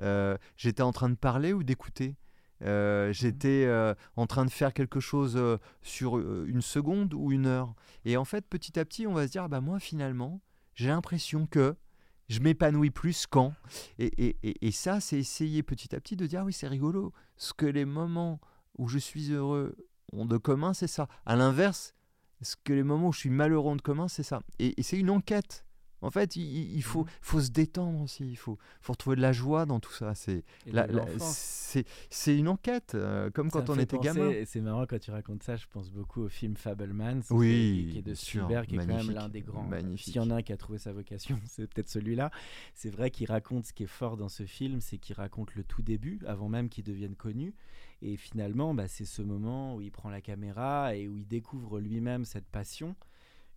euh, J'étais en train de parler ou d'écouter euh, mhm. J'étais en train de faire quelque chose sur une seconde ou une heure. Et en fait, petit à petit, on va se dire, ah bah moi finalement, j'ai l'impression que je m'épanouis plus quand. Et, et, ça, c'est essayer petit à petit de dire, ah oui, c'est rigolo. Ce que les moments où je suis heureux ont de commun, c'est ça. À l'inverse, ce que les moments où je suis malheureux ont de commun, c'est ça. Et, c'est une enquête. En fait, il, faut, mmh. faut se détendre aussi. Il faut, faut retrouver de la joie dans tout ça. C'est c'est une enquête, euh, comme quand on était gamin. C'est marrant quand tu racontes ça. Je pense beaucoup au film Fablemans, oui, qui, est de Spielberg, qui est quand même l'un des grands. S'il y en a un qui a trouvé sa vocation, c'est peut-être celui-là. C'est vrai qu'il raconte ce qui est fort dans ce film, c'est qu'il raconte le tout début, avant même qu'il devienne connu. Et finalement, bah, c'est ce moment où il prend la caméra et où il découvre lui-même cette passion.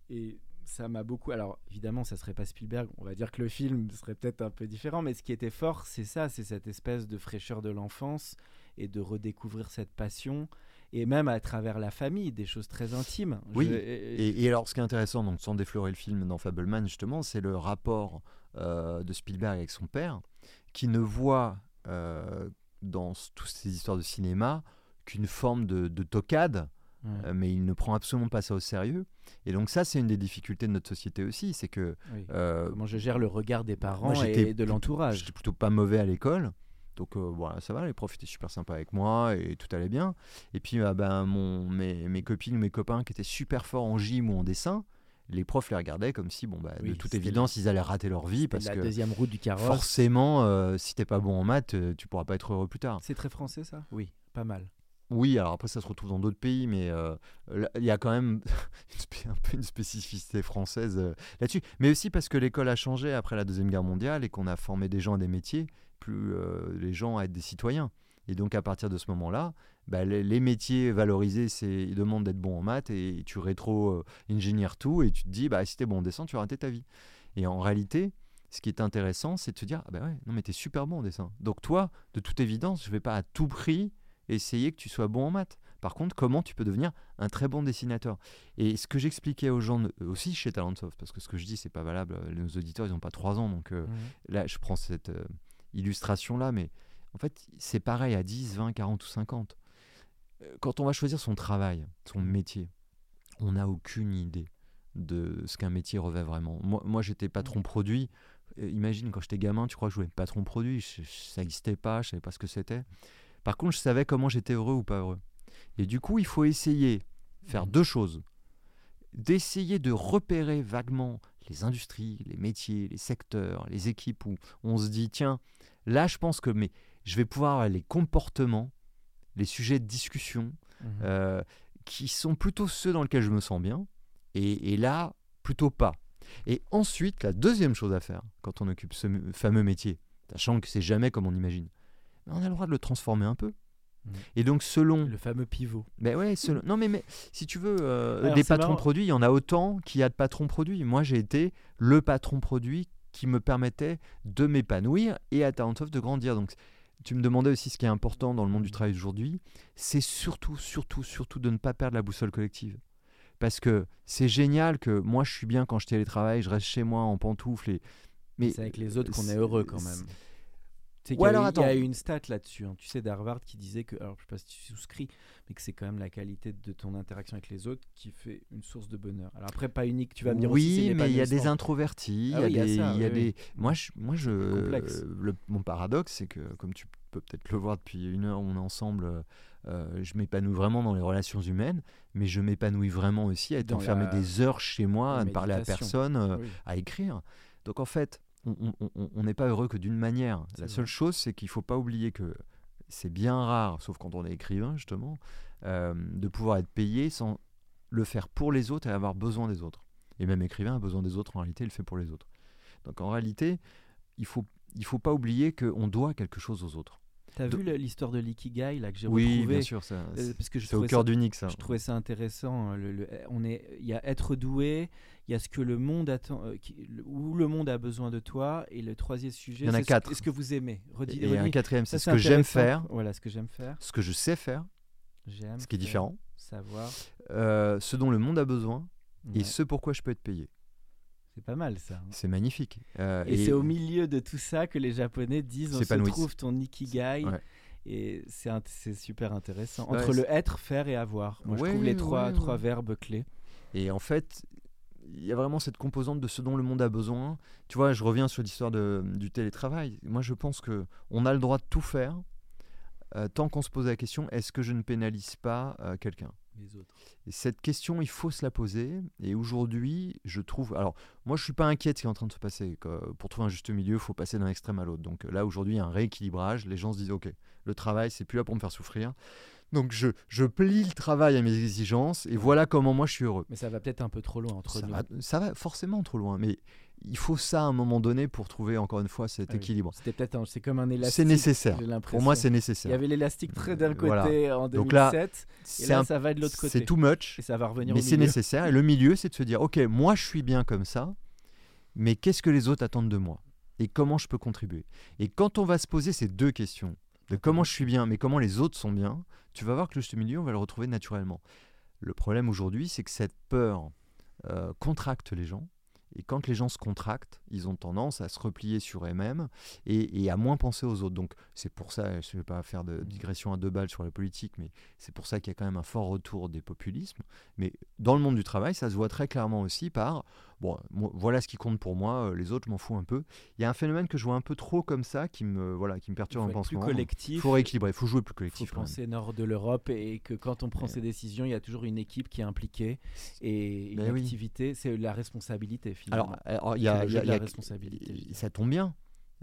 Et ça m'a beaucoup. Alors évidemment, ça serait pas Spielberg. On va dire que le film serait peut-être un peu différent, mais ce qui était fort, c'est ça, c'est cette espèce de fraîcheur de l'enfance et de redécouvrir cette passion. Et même à travers la famille, des choses très intimes. Oui. Et, alors, ce qui est intéressant, donc sans déflorer le film dans Fableman, justement, c'est le rapport euh, de Spielberg avec son père, qui ne voit euh, dans toutes ces histoires de cinéma qu'une forme de, de tocade euh, mais il ne prend absolument pas ça au sérieux. Et donc ça, c'est une des difficultés de notre société aussi, c'est que... Euh, Comment je gère le regard des parents et de l'entourage J'étais plutôt pas mauvais à l'école. Donc voilà, euh, ça va, les profs étaient super sympas avec moi et tout allait bien. Et puis ben, mon, mes, mes copines ou mes copains qui étaient super forts en gym ou en dessin, les profs les regardaient comme si, bon, bah, de toute évidence, ils allaient rater leur vie parce la que deuxième route du carrosse. Forcément, si t'es pas bon en maths, tu pourras pas être heureux plus tard. C'est très français ça? Oui, pas mal. Oui, alors après ça se retrouve dans d'autres pays, mais euh, il y a quand même un peu une spécificité française euh, là-dessus. Mais aussi parce que l'école a changé après la Deuxième Guerre mondiale et qu'on a formé des gens à des métiers, plus euh, les gens à être des citoyens. Et donc à partir de ce moment-là, bah, les, métiers valorisés, ils demandent d'être bon en maths et tu rétro-ingénières tout et tu te dis, bah, si t'es bon en dessin, tu vas rater ta vie. Et en réalité, ce qui est intéressant, c'est de te dire, ah bah ouais, non mais t'es super bon en dessin. Donc toi, de toute évidence, je vais pas à tout prix essayer que tu sois bon en maths. Par contre, comment tu peux devenir un très bon dessinateur? Et ce que j'expliquais aux gens aussi chez Talentsoft, parce que ce que je dis, c'est pas valable, nos auditeurs, ils n'ont pas trois ans, donc euh, là, je prends cette euh, illustration-là, mais en fait, c'est pareil à 10, 20, 40 ou 50. Euh, quand on va choisir son travail, son métier, on n'a aucune idée de ce qu'un métier revêt vraiment. Moi, moi j'étais patron produit. Imagine, quand j'étais gamin, tu crois que je voulais patron produit? Ça n'existait pas, je savais pas ce que c'était. Par contre, je savais comment j'étais heureux ou pas heureux. Et du coup, il faut essayer, faire mmh. deux choses. D'essayer de repérer vaguement les industries, les métiers, les secteurs, les équipes où on se dit, tiens, là, je pense que mais, je vais pouvoir avoir les comportements, les sujets de discussion, mmh. euh, qui sont plutôt ceux dans lesquels je me sens bien, et, et là, plutôt pas. Et ensuite, la deuxième chose à faire quand on occupe ce fameux métier, sachant que c'est jamais comme on imagine, on a le droit de le transformer un peu. Mm. Et donc selon le fameux pivot. Mais ouais, non mais, mais si tu veux euh, des patrons produits, il y en a autant qu'il y a de patrons produits. Moi, j'ai été le patron produit qui me permettait de m'épanouir et à Talentsoft de grandir. Donc tu me demandais aussi ce qui est important dans le monde du travail d'aujourd'hui, c'est surtout surtout surtout de ne pas perdre la boussole collective. Parce que c'est génial que moi je suis bien quand je télétravaille, je reste chez moi en pantoufles et mais c'est avec les autres qu'on est heureux quand même Tu sais Ouais, alors, il y a eu une stat là-dessus. hein. Tu sais d'Harvard qui disait que, alors je sais pas si tu souscris, mais que c'est quand même la qualité de ton interaction avec les autres qui fait une source de bonheur. Alors après, pas unique, tu vas me dire oui, mais il y a des l'épanouissement. introvertis, Ah il y a oui, y des, ça, il y a des-. Moi, je, moi, je, le- mon paradoxe, c'est que comme tu peux peut-être le voir depuis une heure, on est ensemble. euh, je m'épanouis vraiment dans les relations humaines, mais je m'épanouis vraiment aussi à être Dans enfermé la- des heures chez moi, à ne parler à personne, euh, Oui. à écrire. Donc en fait, on- n'est pas heureux que d'une manière. La vrai. seule chose, c'est qu'il ne faut pas oublier que c'est bien rare, sauf quand on est écrivain justement, euh, de pouvoir être payé sans le faire pour les autres et avoir besoin des autres. Et même écrivain a besoin des autres, en réalité, il le fait pour les autres. Donc en réalité, il faut, il faut pas oublier qu'on doit quelque chose aux autres. T'as De- vu l'histoire de l'ikigai là que j'ai Oui, retrouvé bien sûr, ça, Euh, c'est parce que je c'est au cœur du ça. Je trouvais ça intéressant. le- le- on est, il y a être doué, il y a ce que le monde attend, euh, qui- le- où le monde a besoin de toi, et le troisième sujet, Il y en a c'est ce- est-ce que vous aimez? Redis, Et un redis. quatrième, Ça, c'est ce que j'aime faire, Voilà, ce que j'aime faire. ce que je sais faire, J'aime. ce qui est différent, Savoir. euh, ce dont le monde a besoin Ouais, et ce pourquoi je peux être payé. C'est pas mal ça. hein. C'est magnifique. Euh, Et, c'est au milieu de tout ça que les Japonais disent on se trouve ton ikigai. Ouais. Et c'est super intéressant. Ouais, Entre le être, faire et avoir. Moi, Ouais, je trouve les trois, verbes clés. Et en fait, il y a vraiment cette composante de ce dont le monde a besoin. Tu vois, je reviens sur l'histoire du télétravail. Moi, je pense que on a le droit de tout faire euh, tant qu'on se pose la question est-ce que je ne pénalise pas euh, quelqu'un? Cette question, il faut se la poser. Et aujourd'hui, je trouve. Alors, moi, je suis pas inquiet de ce qui est en train de se passer. pour trouver un juste milieu, il faut passer d'un extrême à l'autre. Donc là, aujourd'hui, il y a un rééquilibrage. Les gens se disent ok, le travail, c'est plus là pour me faire souffrir. Donc, je, je plie le travail à mes exigences. Et voilà comment moi, je suis heureux. Mais ça va peut-être un peu trop loin entre Ça nous. va, ça va forcément trop loin, mais il faut ça à un moment donné pour trouver encore une fois cet Ah oui. équilibre. C'était peut-être un- c'est comme un élastique. C'est nécessaire. Pour moi, c'est Il nécessaire. y avait l'élastique très d'un Euh, côté voilà. en 2007 Donc là, et là un- ça va de l'autre côté. c'est too much, Et ça va revenir mais c'est nécessaire. Et le milieu, c'est de se dire, ok, moi, je suis bien comme ça, mais qu'est-ce que les autres attendent de moi? Et comment je peux contribuer? Et quand on va se poser ces deux questions, de comment je suis bien, mais comment les autres sont bien, tu vas voir que le juste milieu, on va le retrouver naturellement. Le problème aujourd'hui, c'est que cette peur euh, contracte les gens. Et quand les gens se contractent, ils ont tendance à se replier sur eux-mêmes et, et à moins penser aux autres. Donc c'est pour ça, je ne vais pas faire de digression à deux balles sur la politique, mais c'est pour ça qu'il y a quand même un fort retour des populismes. Mais dans le monde du travail, ça se voit très clairement aussi par, bon, moi, voilà ce qui compte pour moi, euh, les autres, je m'en fous un peu. Il y a un phénomène que je vois un peu trop comme ça, qui me, voilà, qui me Il perturbe faut un peu plus collectif. Il faut rééquilibrer, il faut jouer plus Il faut collectif. quand même. penser nord de l'Europe et que quand on prend Ouais. ces décisions, il y a toujours une équipe qui est impliquée et une Ben oui. activité, c'est la responsabilité finalement. Alors, alors, il y a, il y a- il la responsabilité. Ça tombe bien.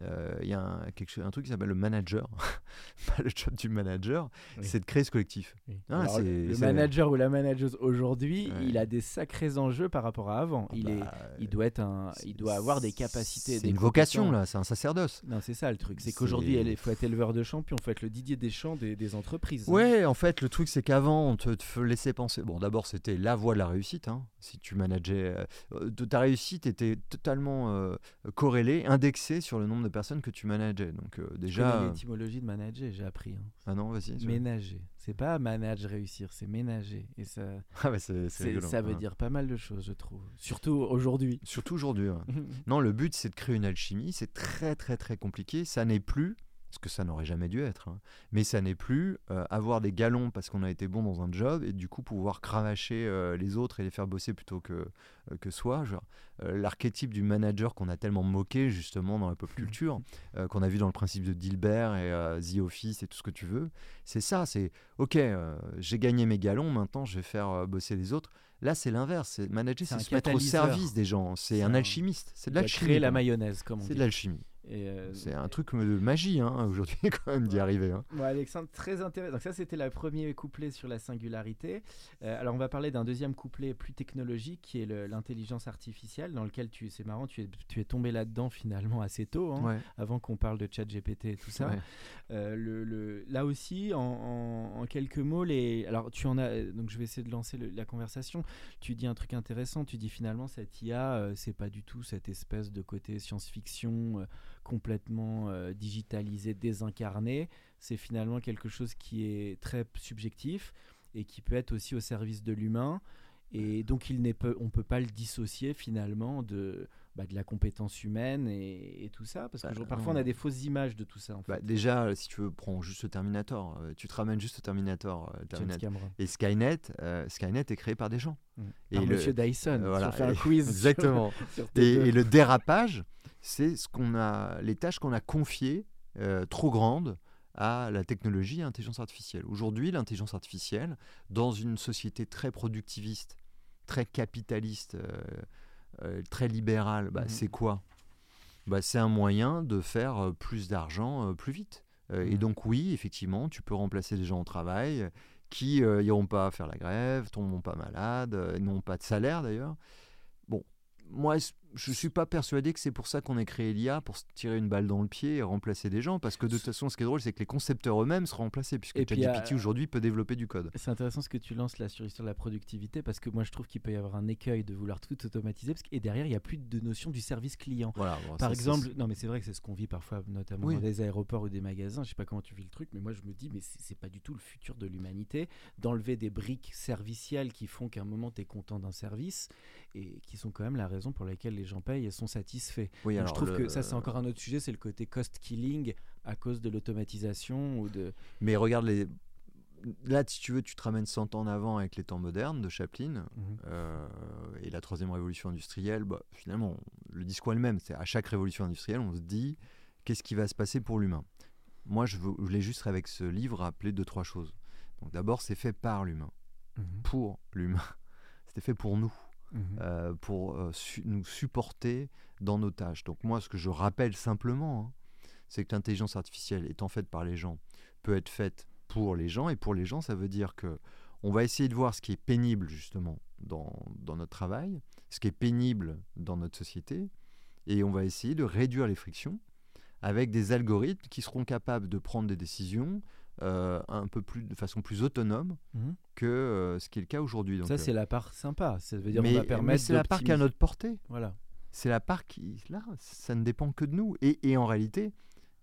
Euh, Il y a un, quelque chose- un truc qui s'appelle le manager. Le job du manager, Oui. c'est de créer ce collectif. Oui. Ah, Alors, le manager ou la manageuse aujourd'hui, Ouais. il a des sacrés enjeux par rapport à avant. il, est, Bah, il doit être un, il doit avoir des capacités. C'est une vocation là, c'est un sacerdoce. Non, c'est ça le truc. C'est qu'aujourd'hui, il faut être éleveur de champions, il faut être le Didier Deschamps des, des entreprises. hein. Ouais, en fait, le truc c'est qu'avant, on te, te laissait penser. Bon, d'abord, c'était la voie de la réussite. hein. Si tu manageais, euh, ta réussite était totalement euh, corrélée, indexée sur le nombre de personnes que tu manageais. Donc euh, déjà, euh, l'étymologie de manager, j'ai appris. hein. ah non, vas-y. Ménager. C'est pas manage réussir, c'est ménager. Et ça, Ah c'est, ça veut hein. dire pas mal de choses, je trouve. Surtout aujourd'hui. Surtout aujourd'hui. ouais. Non, le but c'est de créer une alchimie. C'est très très très compliqué. Ça n'est plus, parce que ça n'aurait jamais dû être, hein, mais ça n'est plus euh, avoir des galons parce qu'on a été bon dans un job et du coup pouvoir cravacher euh, les autres et les faire bosser plutôt que, euh, que soi. Euh, l'archétype du manager qu'on a tellement moqué justement dans la pop culture, euh, qu'on a vu dans le principe de Dilbert et The Office et tout ce que tu veux, c'est ça. C'est ok, j'ai gagné mes galons, maintenant je vais faire bosser les autres. Là, c'est l'inverse. C'est manager, C'est se mettre au service des gens. C'est un un- alchimiste. C'est de l'alchimie. créer la mayonnaise, comme on C'est de l'alchimie. Euh, C'est un truc de magie hein, aujourd'hui quand même d'y arriver. hein. Bon, Alexandre, très intéressant. Donc ça, c'était le premier couplet sur la singularité. Euh, alors, on va parler d'un deuxième couplet plus technologique, qui est l'intelligence artificielle, dans lequel tu, c'est marrant, tu es, tu es tombé là-dedans finalement assez tôt, hein, Ouais. avant qu'on parle de chat GPT et tout ça. Ouais. Euh, le, le- là aussi, en, en- en quelques mots, les, alors tu en as, donc je vais essayer de lancer le- la conversation. Tu dis un truc intéressant. Tu dis finalement cette IA, c'est pas du tout cette espèce de côté science-fiction complètement euh, digitalisé, désincarné. C'est finalement quelque chose qui est très subjectif et qui peut être aussi au service de l'humain. Et donc, il on ne peut pas le dissocier finalement de, bah, de la compétence humaine et, tout ça Parce que Bah, parfois, on a des fausses images de tout ça. En Bah, fait. déjà, si tu veux, prends juste le Terminator. euh, tu te ramènes juste au Terminator. euh, Terminator. Et Skynet, euh, Skynet est créé par des gens. Mm. Et Par le- Monsieur Dyson. euh, si voilà. on fait un quiz. Exactement. sur Et, T2. et le dérapage, c'est ce qu'on a, les tâches qu'on a confiées euh, trop grandes à la technologie et à l'intelligence artificielle. Aujourd'hui, l'intelligence artificielle, dans une société très productiviste, très capitaliste, euh, très libérale, bah, Mhm. c'est quoi? Bah, C'est un moyen de faire euh, plus d'argent euh, plus vite. Et donc oui, effectivement, tu peux remplacer des gens au travail qui n'iront pas faire la grève, tomberont pas malades, n'ont pas de salaire d'ailleurs. Bon, moi, je ne suis pas persuadé que c'est pour ça qu'on ait créé l'IA, pour se tirer une balle dans le pied et remplacer des gens, parce que de toute façon, ce qui est drôle, c'est que les concepteurs eux-mêmes seront remplacés, puisque ChatGPT aujourd'hui peut développer du code. C'est intéressant ce que tu lances là sur l'histoire de la productivité parce que moi je trouve qu'il peut y avoir un écueil de vouloir tout automatiser parce que, et derrière il n'y a plus de notion du service client. Voilà, bon, Par ça, exemple, non mais c'est vrai que c'est ce qu'on vit parfois, notamment Oui. dans des aéroports ou des magasins. Je sais pas comment tu vis le truc, mais moi je me dis, mais c'est c'est pas du tout le futur de l'humanité d'enlever des briques servicielles qui font qu'à un moment tu es content d'un service et qui sont quand même la raison pour laquelle les gens payent et sont satisfaits. Oui, Donc, alors je trouve le- que ça c'est encore un autre sujet, c'est le côté cost killing à cause de l'automatisation ou de. Mais regarde les. Là, si tu veux, tu te ramènes 100 ans en avant avec les temps modernes de Chaplin Mhm. euh, et la troisième révolution industrielle. Bah, finalement, le discours est le même. C'est à chaque révolution industrielle, on se dit qu'est-ce qui va se passer pour l'humain? Moi, je, veux- je voulais juste avec ce livre rappeler deux trois choses. Donc, d'abord, c'est fait par l'humain, Mhm. pour l'humain. C'était fait pour nous. Mhm. euh, pour euh, nous supporter dans nos tâches. Donc moi, ce que je rappelle simplement, hein, c'est que l'intelligence artificielle étant faite par les gens, peut être faite pour les gens, et pour les gens, ça veut dire que on va essayer de voir ce qui est pénible justement dans, dans notre travail, ce qui est pénible dans notre société, et on va essayer de réduire les frictions avec des algorithmes qui seront capables de prendre des décisions euh, un peu plus de façon plus autonome Mhm. que euh, ce qui est le cas aujourd'hui. Ça euh, c'est la part sympa. Ça veut dire mais, on va permettre. c'est la part qui est à notre portée Voilà. c'est la part qui, là, ça ne dépend que de nous. Et, et en réalité,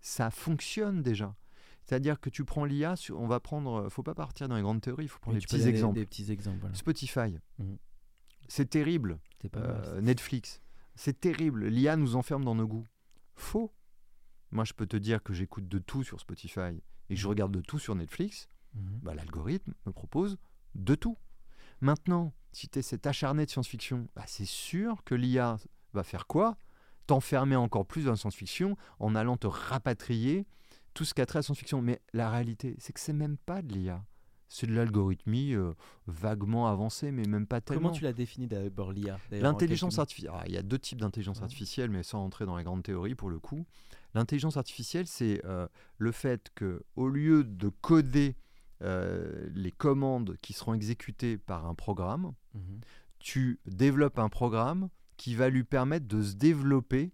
ça fonctionne déjà. C'est-à-dire que tu prends l'IA, on va prendre, faut pas partir dans les grandes théories, il faut prendre Oui, petits exemples. Des petits exemples. Voilà. Spotify, Mhm. c'est terrible. Pas mal. Netflix, c'est terrible. L'IA nous enferme dans nos goûts. Faux. Moi, je peux te dire que j'écoute de tout sur Spotify et que je regarde de tout sur Netflix. Mhm. Bah, l'algorithme me propose de tout. Maintenant, si tu es cet acharné de science-fiction, bah, c'est sûr que l'IA va faire quoi? T'enfermer encore plus dans la science-fiction en allant te rapatrier tout ce qu'a trait à la science-fiction. Mais la réalité, c'est que c'est même pas de l'IA. C'est de l'algorithmie euh, vaguement avancée, mais même pas tellement. Comment tu l'as défini d'abord l'IA L'intelligence artificielle. ah, Il y a deux types d'intelligence Ouais. artificielle, mais sans entrer dans les grandes théories pour le coup. L'intelligence artificielle, c'est euh, le fait que, au lieu de coder euh, les commandes qui seront exécutées par un programme, Mhm. tu développes un programme qui va lui permettre de se développer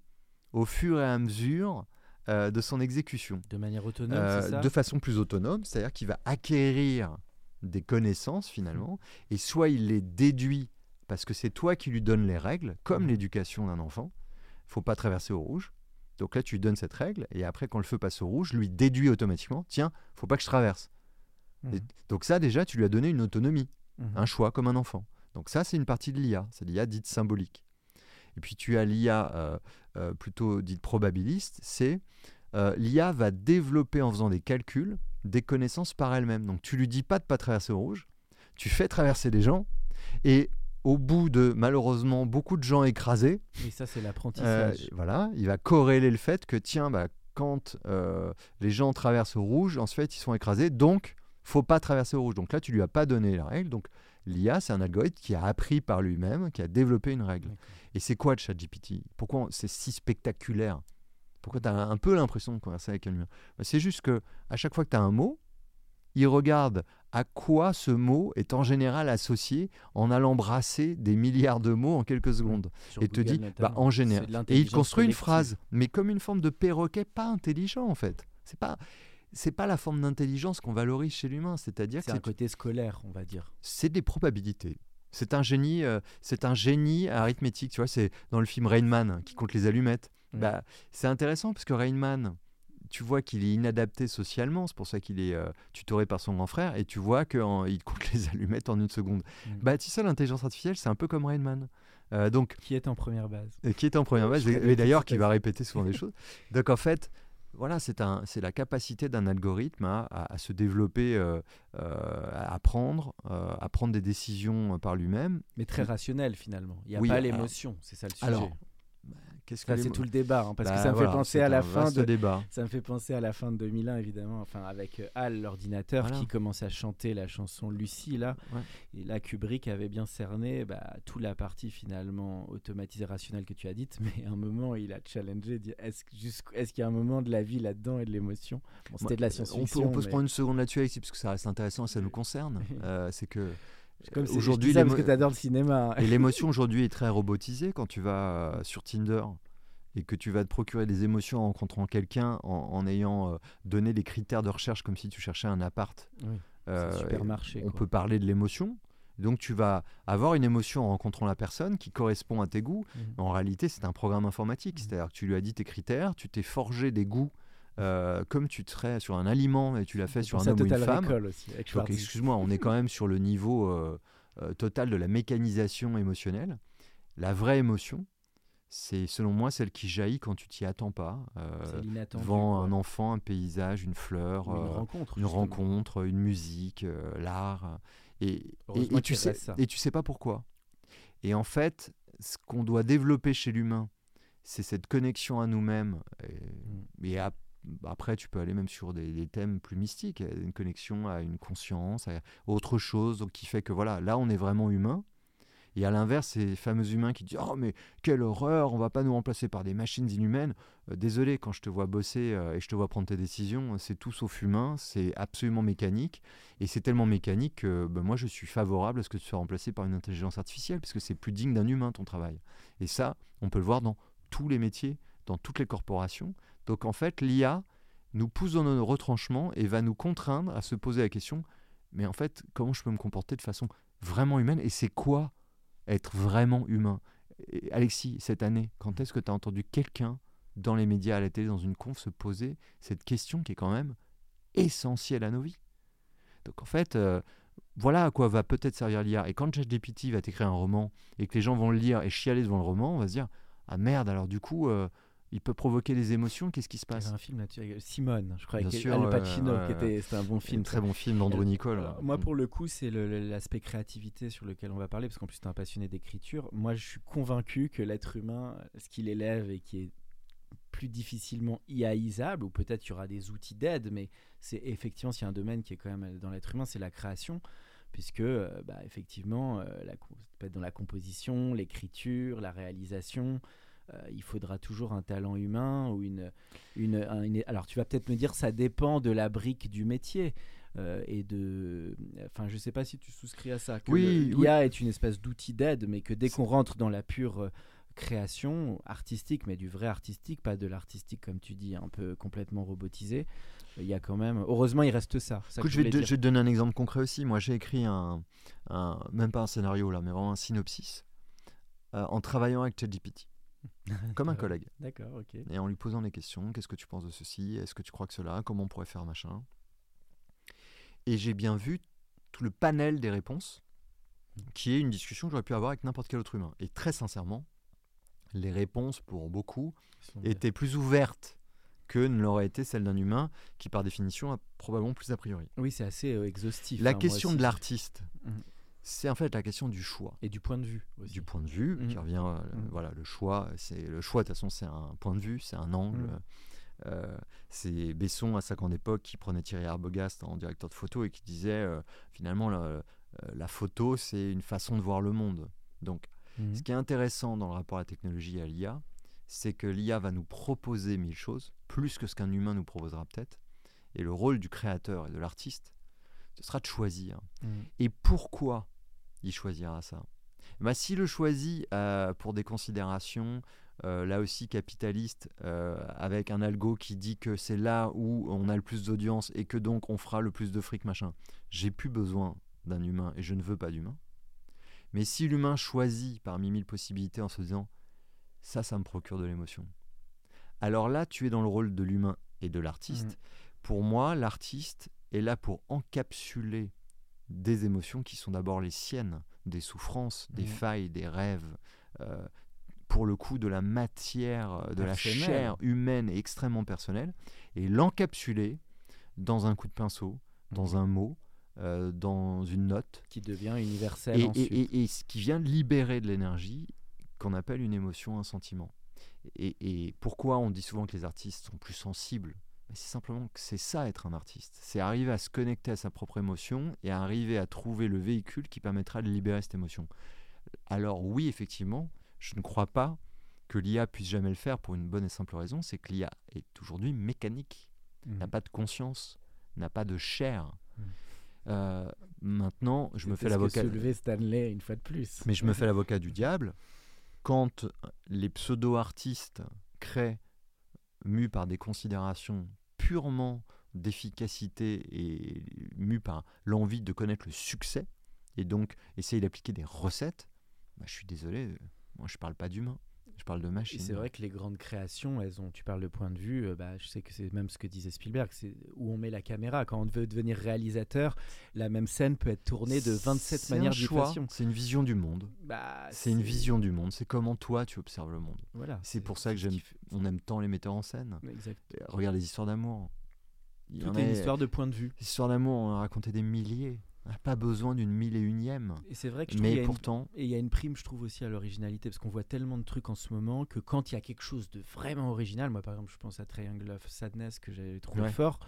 au fur et à mesure euh, de son exécution. De manière autonome, ça? de façon plus autonome, c'est-à-dire qu'il va acquérir des connaissances finalement, et soit il les déduit parce que c'est toi qui lui donnes les règles, comme Mhm. l'éducation d'un enfant. Il faut pas traverser au rouge. Donc là, tu lui donnes cette règle, et après, quand le feu passe au rouge, lui déduit automatiquement, tiens, faut pas que je traverse. Mhm. donc ça, déjà, tu lui as donné une autonomie Mhm. un choix comme un enfant. Donc ça, c'est une partie de l'IA, c'est l'IA dite symbolique. Et puis tu as l'IA euh, euh, plutôt dite probabiliste, c'est euh, l'IA va développer en faisant des calculs des connaissances par elle-même. Donc tu lui dis pas de pas traverser au rouge, tu fais traverser les gens, et au bout de malheureusement beaucoup de gens écrasés, Et ça, c'est euh, l'apprentissage. voilà, il va corréler le fait que tiens, bah, quand euh, les gens traversent au rouge, en fait, ils sont écrasés, donc faut pas traverser au rouge. Donc là, tu lui as pas donné la règle. Donc l'IA, c'est un algorithme qui a appris par lui-même, qui a développé une règle. Et c'est quoi le chat GPT Pourquoi c'est si spectaculaire? Pourquoi tu as un peu l'impression de converser avec un humain Bah, C'est juste que à chaque fois que tu as un mot, il regarde à quoi ce mot est en général associé en allant brasser des milliards de mots en quelques secondes Sur et te dit bah, en général. et il construit une phrase mais comme une forme de perroquet pas intelligent en fait. C'est pas c'est pas la forme d'intelligence qu'on valorise chez l'humain c'est-à-dire C'est un côté scolaire, on va dire. c'est des probabilités. C'est un génie euh, c'est un génie arithmétique tu vois c'est dans le film Rain Man qui compte les allumettes. Mm. bah, c'est intéressant parce que Rain Man tu vois qu'il est inadapté socialement, c'est pour ça qu'il est euh, tutoré par son grand frère, et tu vois qu'il compte les allumettes en une seconde. Mm. Bah, tu sais, l'intelligence artificielle, c'est un peu comme Rainman. Euh, donc, Qui est en première base. qui est en première base, et, d'ailleurs qui va répéter souvent des choses. Donc en fait, voilà, c'est la capacité d'un algorithme à, à- à se développer, euh, euh, à apprendre, euh, à prendre des décisions par lui-même. Mais très rationnel finalement. Il n'y a Oui, pas l'émotion, c'est ça le sujet. alors, Qu'est-ce les c'est tout le débat, hein, parce Bah, que ça me voilà, fait penser à la fin de. débat. Ça me fait penser à la fin de 2001 évidemment, enfin avec euh, Hal l'ordinateur Voilà. qui commence à chanter la chanson Lucie là, Ouais. et là Kubrick avait bien cerné bah, toute la partie finalement automatisée rationnelle que tu as dite, mais à un moment il a challengé, dit est-ce qu'il y a un moment de la vie là-dedans et de l'émotion? Bon, C'était de la On peut, science-fiction. on peut se prendre une seconde là-dessus, parce que ça reste intéressant, ça nous concerne. Euh, c'est que Comme c'est- aujourd'hui, parce que tu adores le cinéma. Et l'émotion aujourd'hui est très robotisée quand tu vas euh, sur Tinder et que tu vas te procurer des émotions en rencontrant quelqu'un en, en ayant euh, donné les critères de recherche comme si tu cherchais un appart. Oui, Euh, supermarché. on quoi. peut parler de l'émotion. Donc tu vas avoir une émotion en rencontrant la personne qui correspond à tes goûts. Mhm. En réalité, c'est un programme informatique. Mhm. C'est-à-dire que tu lui as dit tes critères, tu t'es forgé des goûts euh, comme tu te serais sur un aliment et tu l'as fait sur un homme ou une femme. Aussi, Donc excuse-moi, on est quand même sur le niveau euh, euh, total de la mécanisation émotionnelle. La vraie émotion, c'est selon moi celle qui jaillit quand tu t'y attends pas. devant un enfant, un paysage, une fleur, une rencontre. une rencontre, une musique, l'art. Et, et, Heureusement et tu sais, reste ça. et tu sais pas pourquoi. Et en fait, ce qu'on doit développer chez l'humain, c'est cette connexion à nous-mêmes. Et, Mm. et ap- après, tu peux aller même sur des, thèmes plus mystiques, euh, une connexion à une conscience, à autre chose, qui fait que voilà, là, on est vraiment humain. Et à l'inverse, ces fameux humains qui disent Oh, mais quelle horreur, on va pas nous remplacer par des machines inhumaines. Euh, désolé, quand je te vois bosser euh, et je te vois prendre tes décisions, c'est tout sauf humain, c'est absolument mécanique. Et c'est tellement mécanique que ben, moi, je suis favorable à ce que tu sois remplacé par une intelligence artificielle, parce que c'est plus digne d'un humain ton travail. Et ça, on peut le voir dans tous les métiers, dans toutes les corporations. Donc en fait, l'IA nous pousse dans nos retranchements et va nous contraindre à se poser la question mais en fait, comment je peux me comporter de façon vraiment humaine Et c'est quoi être vraiment humain? Alexis, cette année, quand est-ce que tu as entendu quelqu'un dans les médias, à la télé, dans une conf, se poser cette question qui est quand même essentielle à nos vies? Donc en fait, euh, voilà à quoi va peut-être servir l'IA. Et quand ChatGPT va t'écrire un roman et que les gens vont le lire et chialer devant le roman, on va se dire ah merde, alors du coup, euh, il peut provoquer des émotions, qu'est-ce qui se Il y passe avait un film là-dessus, Simone, je crois, avec sûr, Al Pacino, qui était, c'était un bon film. Un très bon film d'Andrew Nicole. Alors, moi, pour le coup, c'est l'aspect créativité sur lequel on va parler, parce qu'en plus, tu es un passionné d'écriture. Moi, je suis convaincu que l'être humain, ce qu'il élève et qui est plus difficilement IAisable, ou peut-être qu'il y aura des outils d'aide, mais c'est effectivement, s'il y a un domaine qui est quand même dans l'être humain, c'est la création, puisque, euh, bah, effectivement, euh, la, co- ça peut être dans la composition, l'écriture, la réalisation. Euh, il faudra toujours un talent humain ou une, une, un- une- alors tu vas peut-être me dire ça dépend de la brique du métier euh, et de enfin je sais pas si tu souscris à ça que Oui, l'IA est une espèce d'outil d'aide mais que dès qu'on rentre dans la pure euh, création artistique mais du vrai artistique pas de l'artistique comme tu dis un peu complètement robotisé il y a quand même heureusement il reste ça, ça que Écoute, je, vais te, je vais te donner un exemple concret aussi. Moi, j'ai écrit un, un- même pas un scénario là, mais vraiment un synopsis euh, en travaillant avec ChatGPT, comme un collègue, d'accord ok et en lui posant des questions. Qu'est-ce que tu penses de ceci Est-ce que tu crois que cela Comment on pourrait faire machin? Et j'ai bien vu tout le panel des réponses, qui est une discussion que j'aurais pu avoir avec n'importe quel autre humain. Et très sincèrement, les réponses pour beaucoup étaient plus ouvertes que ne l'aurait été celle d'un humain, qui par définition a probablement plus a priori. oui c'est assez euh, exhaustif La hein, question de l'artiste, Mhm. C'est en fait la question du choix. et du point de vue aussi Du point de vue, Mhm. qui revient, euh, Mhm. voilà, le choix, c'est le choix, de toute façon, c'est un point de vue, c'est un angle. Mhm. Euh, c'est Besson, à 50 d'époque, qui prenait Thierry Arbogast en directeur de photo et qui disait, euh, finalement, la, la photo, c'est une façon de voir le monde. Donc, ce qui est intéressant dans le rapport à la technologie et à l'IA, c'est que l'IA va nous proposer mille choses, plus que ce qu'un humain nous proposera peut-être. Et le rôle du créateur et de l'artiste, ce sera de choisir. Et pourquoi il choisira ça bah, S'il le choisit euh, pour des considérations, euh, là aussi capitalistes, euh, avec un algo qui dit que c'est là où on a le plus d'audience et que donc on fera le plus de fric, machin, j'ai plus besoin d'un humain et je ne veux pas d'humain. Mais si l'humain choisit parmi mille possibilités en se disant ça, ça me procure de l'émotion, alors là, tu es dans le rôle de l'humain et de l'artiste. Mhm. Pour moi, l'artiste est là pour encapsuler des émotions qui sont d'abord les siennes, des souffrances, des Mhm. failles, des rêves, euh, pour le coup de la matière, euh, de la chair humaine et extrêmement personnelle, et l'encapsuler dans un coup de pinceau, dans Mhm. un mot, euh, dans une note, qui devient universel et, ensuite. et- et- et ce qui vient libérer de l'énergie qu'on appelle une émotion, un sentiment. Et, pourquoi on dit souvent que les artistes sont plus sensibles C'est simplement que c'est ça être un artiste. C'est arriver à se connecter à sa propre émotion et arriver à trouver le véhicule qui permettra de libérer cette émotion. Alors oui, effectivement, je ne crois pas que l'IA puisse jamais le faire pour une bonne et simple raison, c'est que l'IA est aujourd'hui mécanique Mhm. n'a pas de conscience, n'a pas de chair. Mm. Euh, maintenant, je me fais l'avocat. soulevait Stanley une fois de plus. Mais je me fais l'avocat du diable. Quand les pseudo-artistes créent, mus par des considérations purement d'efficacité et mus par l'envie de connaître le succès, et donc essayer d'appliquer des recettes, bah, je suis désolé, euh, moi je parle pas d'humain, je parle de Et machine. c'est vrai que les grandes créations, elles ont, tu parles de point de vue, euh, bah, je sais que c'est même ce que disait Spielberg, c'est où on met la caméra. Quand on veut devenir réalisateur, la même scène peut être tournée de 27 C'est un manières différentes. C'est une vision du monde. Bah, C'est une vision du monde. C'est comment toi tu observes le monde. Voilà, C'est pour ça que j'aime, on aime tant les metteurs en scène. Exact. Regarde les histoires d'amour. Il y en est une a- histoire de point de vue. Les histoires d'amour, on en a raconté des milliers. On n'a pas besoin d'une mille et unième. Et c'est vrai que je trouve Mais une- pourtant, Et il y a une prime, je trouve aussi à l'originalité, parce qu'on voit tellement de trucs en ce moment que quand il y a quelque chose de vraiment original, moi par exemple, je pense à Triangle of Sadness que j'avais trouvé Ouais. fort,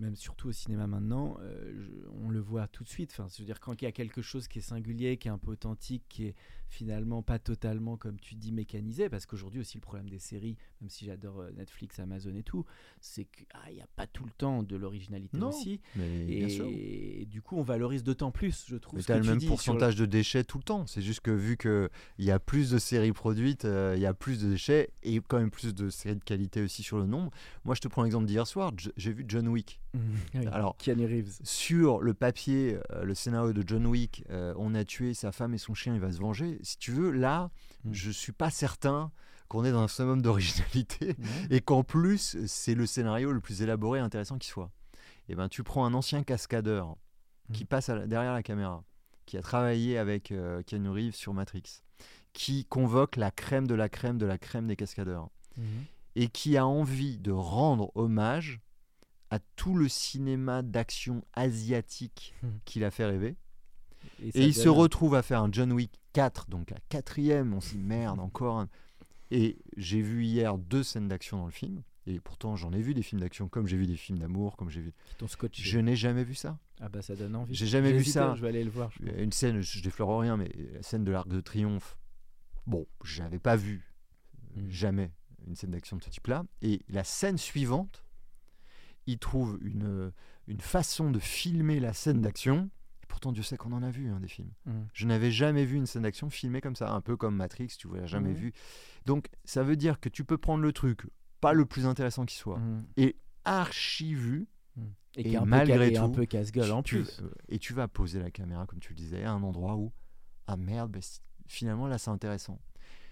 même surtout au cinéma maintenant, euh, je- on le voit tout de suite. Enfin, c'est-à-dire quand il y a quelque chose qui est singulier, qui est un peu authentique, qui est finalement pas totalement, comme tu dis, mécanisé, parce qu'aujourd'hui aussi le problème des séries, même si j'adore euh, Netflix, Amazon et tout, c'est qu'il n'y a pas tout le temps de l'originalité aussi. mais bien sûr. Et, du coup, on valorise d'autant plus, je trouve. Mais tu as le même le- pourcentage de déchets tout le temps. C'est juste que vu qu'il y a plus de séries produites, euh, il y a plus de déchets et quand même plus de séries de qualité aussi sur le nombre. Moi, je te prends l'exemple d'hier soir. J'ai vu John Wick. Oui, Alors, Keanu Reeves. sur le papier, euh, le scénario de John Wick, euh, on a tué sa femme et son chien, il va se venger. Si tu veux, là, Mm. je suis pas certain qu'on est dans un summum d'originalité et qu'en plus, c'est le scénario le plus élaboré et intéressant qui soit. Et ben, tu prends un ancien cascadeur qui Mm. passe à la- derrière la caméra, qui a travaillé avec euh, Keanu Reeves sur Matrix, qui convoque la crème de la crème de la crème des cascadeurs et qui a envie de rendre hommage à tout le cinéma d'action asiatique Mhm. qu'il a fait rêver. Et, il se retrouve à faire un John Wick 4, donc la quatrième, on s'y merde encore. un. Et j'ai vu hier deux scènes d'action dans le film, et pourtant j'en ai vu des films d'action comme j'ai vu des films d'amour, comme j'ai vu. Je n'ai jamais vu ça. Ah bah ça donne envie. J'ai jamais vu ça. Je vais aller le voir. pense. Une scène, je déflore rien, mais la scène de l'Arc de Triomphe, bon, j'avais pas vu euh, Mm. jamais une scène d'action de ce type-là. Et la scène suivante, il trouve une, une façon de filmer la scène d'action. Et Pourtant, Dieu sait qu'on en a vu hein, des films. Mm. Je n'avais jamais vu une scène d'action filmée comme ça, un peu comme Matrix, tu vois, jamais Mhm. vu. Donc, ça veut dire que tu peux prendre le truc, pas le plus intéressant qui soit, Mm. et archi vu, Et, Et qui est un malgré et un tout, peu casse-gueule en plus. euh, et tu vas poser la caméra, comme tu le disais, à un endroit où, ah merde, bah, finalement là c'est intéressant.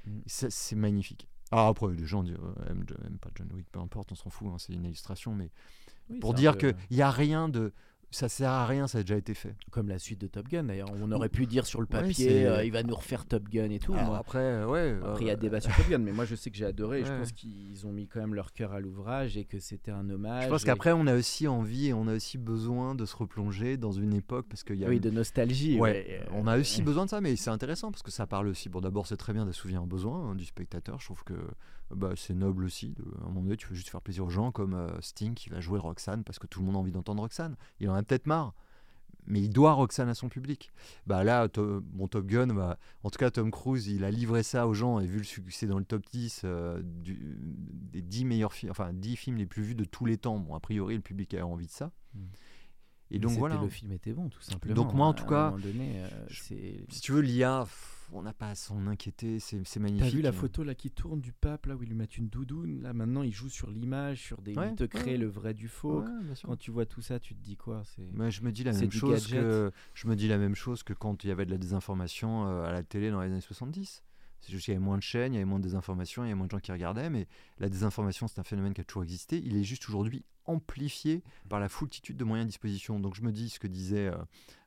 Mm. Et ça, C'est magnifique. Alors après, les gens disent, euh, aiment, aiment pas John Wick, peu importe, on s'en fout, hein, c'est une illustration, mais Oui, pour dire qu'il n'y a rien de. Ça sert à rien, ça a déjà été fait. Comme la suite de Top Gun d'ailleurs. On aurait pu dire sur le papier, euh, il va nous refaire Top Gun et tout. Alors moi. après, ouais. Après, il y a débat sur Top Gun, mais moi je sais que j'ai adoré. et Je pense qu'ils ont mis quand même leur cœur à l'ouvrage et que c'était un hommage. Je pense et- qu'après, on a aussi envie et on a aussi besoin de se replonger dans une époque parce qu'il y a Oui, de nostalgie. Ouais, euh, on a aussi besoin de ça, mais c'est intéressant parce que ça parle aussi. Bon, d'abord, c'est très bien d'assouvir un besoin hein, du spectateur. Je trouve que bah, c'est noble aussi. De, à un moment donné, tu veux juste faire plaisir aux gens, comme euh, Sting qui va jouer Roxane parce que tout le monde a envie d'entendre Roxane. Il en a peut-être marre, mais il doit Roxane à son public. Bah là, to- bon, Top Gun, bah, en tout cas, Tom Cruise, il a livré ça aux gens et vu le succès dans le top 10 euh, du- des 10 meilleurs films, enfin 10 films les plus vus de tous les temps. Bon, a priori, le public a envie de ça. Mm. Et Mais donc voilà. Le film était bon, tout simplement. Donc moi, en tout cas, donné, euh, je-. Si tu veux, l'IA, on n'a pas à s'en inquiéter, c'est magnifique. T'as vu la photo là qui tourne du pape là où ils lui mettent une doudoune là maintenant il joue sur l'image sur des Ouais, il te crée ouais. le vrai du faux Ouais, quand tu vois tout ça tu te dis quoi c'est Moi, je me dis la même chose que je me dis la même chose que quand il y avait de la désinformation euh, à la télé dans les années 70. C'est juste qu'il y avait moins de chaînes, il y avait moins de désinformation, il y avait moins de gens qui regardaient, mais la désinformation, c'est un phénomène qui a toujours existé. Il est juste aujourd'hui amplifié par la foultitude de moyens à disposition. Donc je me dis ce que disait euh,